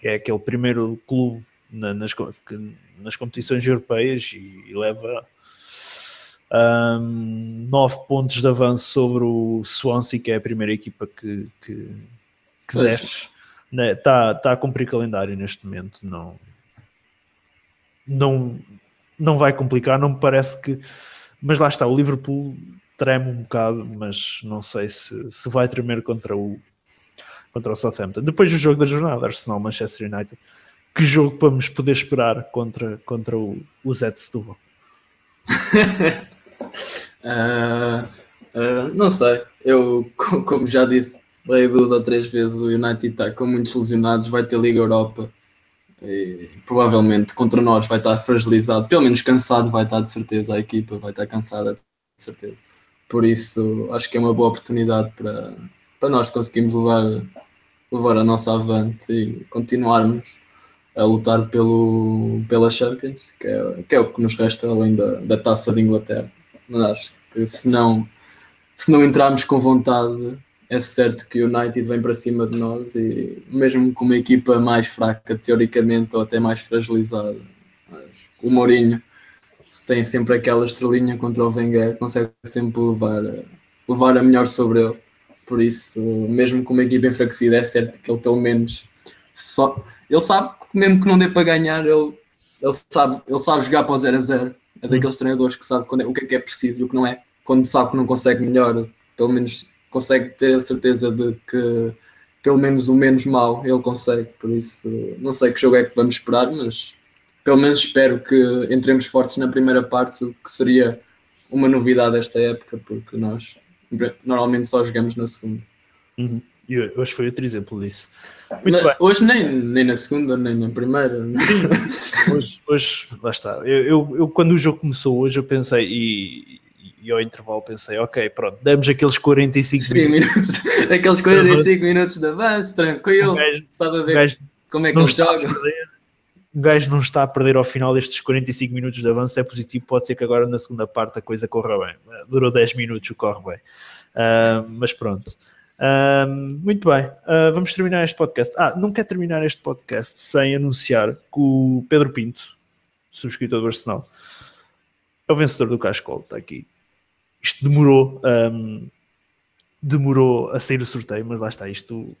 que é aquele primeiro clube na, nas, nas competições europeias e, e leva um, 9 pontos de avanço sobre o Swansea, que é a primeira equipa que, que, que desce. Está né, tá a cumprir calendário neste momento. Não, não, não vai complicar, não me parece que. Mas lá está, o Liverpool treme um bocado, mas não sei se, se vai tremer contra o, contra o Southampton. Depois do jogo da jornada, Arsenal-Manchester United que jogo vamos poder esperar contra, contra o, o Zé de Setúbal? uh, uh, não sei, eu como já disse duas ou três vezes o United está com muitos lesionados, vai ter Liga Europa e provavelmente contra nós vai estar fragilizado, pelo menos cansado vai estar de certeza, a equipa vai estar cansada de certeza. Por isso acho que é uma boa oportunidade para, para nós conseguirmos levar, levar a nossa avante e continuarmos a lutar pelo, pela Champions, que é, que é o que nos resta além da, da taça de Inglaterra. Mas acho que se não, se não entrarmos com vontade, é certo que o United vem para cima de nós e mesmo com uma equipa mais fraca, teoricamente, ou até mais fragilizada, o Mourinho se tem sempre aquela estrelinha contra o Wenger, consegue sempre levar, levar a melhor sobre ele. Por isso, mesmo com uma equipa enfraquecida, é certo que ele pelo menos só, ele sabe que mesmo que não dê para ganhar, ele, ele, sabe, ele sabe jogar para o 0 a 0. É daqueles treinadores que sabe quando é, o que é que é preciso e o que não é. Quando sabe que não consegue melhor, pelo menos consegue ter a certeza de que pelo menos o menos mal ele consegue. Por isso, não sei que jogo é que vamos esperar, mas pelo menos espero que entremos fortes na primeira parte, o que seria uma novidade esta época, porque nós normalmente só jogamos na segunda. Uhum. E hoje foi outro exemplo disso. hoje nem, nem na segunda, nem na primeira. hoje, hoje, lá está. Eu, eu, eu, quando o jogo começou hoje, eu pensei, e, e ao intervalo pensei, ok, pronto, damos aqueles 45 Sim, minutos. aqueles 45 minutos de avanço, tranquilo, gajo, sabe a ver gajo, como é que ele joga. O gajo não está a perder ao final destes 45 minutos de avanço, é positivo, pode ser que agora na segunda parte a coisa corra bem. Durou 10 minutos, o corre bem. Uh, mas pronto. Um, muito bem, uh, vamos terminar este podcast. Ah, não quero terminar este podcast sem anunciar que o Pedro Pinto, subscritor do Arsenal, é o vencedor do Cascol, está aqui. Isto demorou, um, demorou a sair o sorteio, mas lá está, isto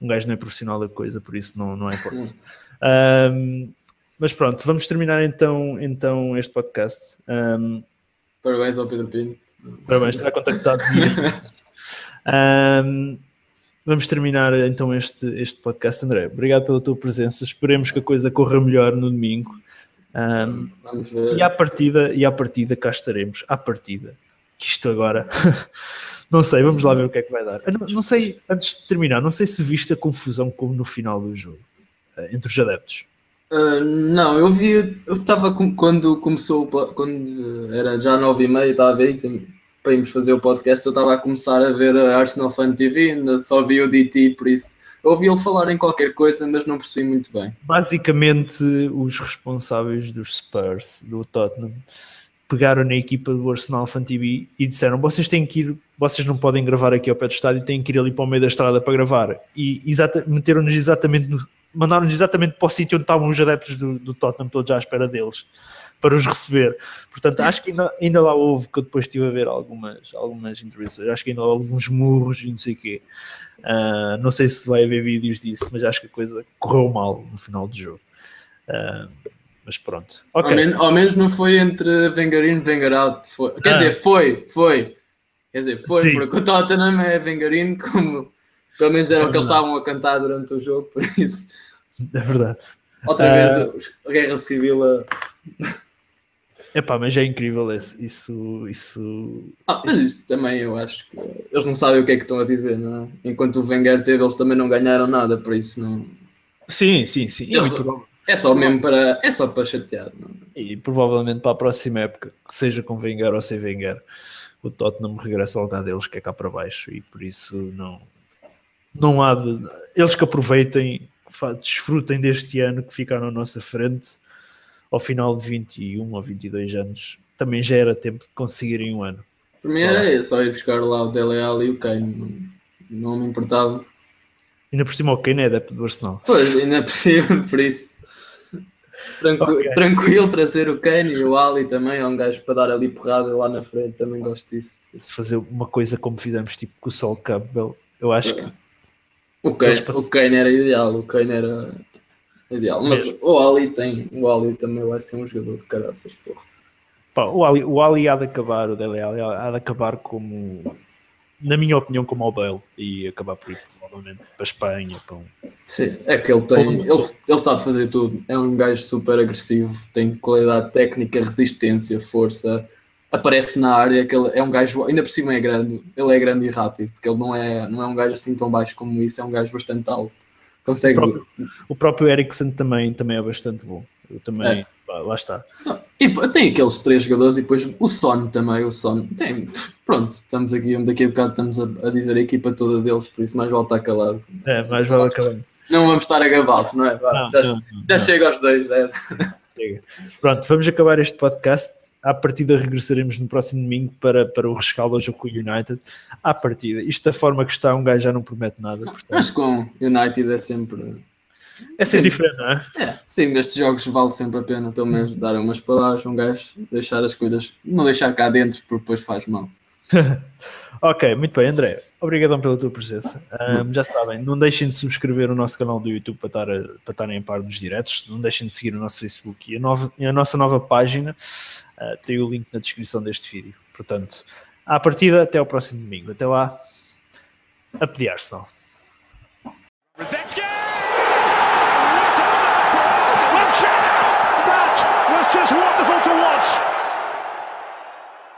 um gajo não é profissional da coisa, por isso não, não é hipótese. Um, mas pronto, vamos terminar então, então este podcast. Um, Parabéns ao Pedro Pinto. Parabéns, será contactado um, vamos terminar então este, este podcast, André. Obrigado pela tua presença. Esperemos que a coisa corra melhor no domingo. Um, e à partida, e à partida cá estaremos. À partida. Que isto agora. não sei, vamos lá ver o que é que vai dar. Ah, Não, não sei, antes de terminar, não sei se viste a confusão como no final do jogo eh, entre os adeptos. Uh, não, eu vi, eu estava com- quando começou, quando era já nove e meia, estava a ver, para irmos fazer o podcast, eu estava a começar a ver a Arsenal Fan TV, ainda só vi o DT, por isso ouvi ele falar em qualquer coisa, mas não percebi muito bem. Basicamente, os responsáveis dos Spurs, do Tottenham, pegaram na equipa do Arsenal Fan TV e disseram: vocês têm que ir, vocês não podem gravar aqui ao pé do estádio, têm que ir ali para o meio da estrada para gravar. E meteram-nos exatamente, no- mandaram-nos exatamente para o sítio onde estavam os adeptos do, do Tottenham, todos à espera deles, para os receber. Portanto, acho que ainda, ainda lá houve, que eu depois estive a ver algumas, algumas entrevistas, acho que ainda houve uns murros e não sei o quê. Ah, não sei se vai haver vídeos disso, mas acho que a coisa correu mal no final do jogo. Ah, mas pronto. Ao, Ok. men- ao menos não foi entre Wenger in e Wenger out. Foi. Quer Ah. dizer, foi, foi. Quer dizer, foi, Sim. porque o Tottenham é Wenger in, como pelo menos era É o que eles estavam a cantar durante o jogo, por isso. É verdade. Outra Ah. vez a guerra civil a, Epá, mas é incrível esse- isso. isso... Ah, mas isso também eu acho que eles não sabem o que é que estão a dizer, não é? Enquanto o Wenger teve, eles também não ganharam nada, por isso não. Sim, sim, sim. E, Eles- prova- É só mesmo para. É só para chatear, não é? e provavelmente para a próxima época, seja com Wenger ou sem Wenger, o Tottenham regressa ao lugar deles, que é cá para baixo, e por isso não, não há de. Eles que aproveitem, desfrutem deste ano que ficaram à nossa frente ao final de 21 ou 22 anos. Também já era tempo de conseguirem um ano. Para mim era isso, só ir buscar lá o Dele Alli e o Kane, não, não me importava. Ainda por cima o Kane é adepto do Arsenal. Pois, ainda é possível, por isso. Tranqui- Ok. Tranquilo trazer o Kane e o Ali também, é um gajo para dar ali porrada lá na frente, também gosto disso. Se fazer uma coisa como fizemos tipo com o Sol Campbell, eu acho que O Kane, pass- o Kane era ideal, o Kane era ideal, mas o Ali tem, o Ali também vai ser um jogador de caraças, porra. Pá, o, Ali, o Ali há de acabar, o Dele Alli há de acabar como, na minha opinião, como o Bale e acabar por ir provavelmente para a Espanha. Para um... Sim, é que ele tem, ele, ele sabe fazer tudo. É um gajo super agressivo, tem qualidade técnica, resistência, força. Aparece na área, que ele é um gajo, ainda por cima é grande, ele é grande e rápido, porque ele não é, não é um gajo assim tão baixo como isso, é um gajo bastante alto. Consegue. O próprio- O próprio Eriksen também, também é bastante bom. Eu também, É. pá, lá está. E tem aqueles três jogadores e depois o Son também, o Son. Tem, pronto, estamos aqui, daqui a bocado estamos a, a dizer a equipa toda deles, por isso mais vale estar calado. É, mais vale acabar. Não vamos estar a gabá-los, não é? Não, já não, já não. chega aos dois, é. Pronto, vamos acabar este podcast. À partida regressaremos no próximo domingo para, para o rescaldo ao jogo com o United. À partida, isto da forma que está, um gajo já não promete nada. Portanto, Mas com United é sempre. É sempre diferente, não é? É, sim, estes jogos vale sempre a pena, pelo menos dar umas palavras, um gajo deixar as coisas, não deixar cá dentro, porque depois faz mal. Ok, muito bem, André. Obrigadão pela tua presença. Ahm, já sabem, não deixem de subscrever o nosso canal do YouTube para, estar a- para estarem a par dos diretos. Não deixem de seguir o nosso Facebook e a, nova- a nossa nova página. ah, tem o link na descrição deste vídeo. Portanto, à partida, até ao próximo domingo. Até lá, a pedir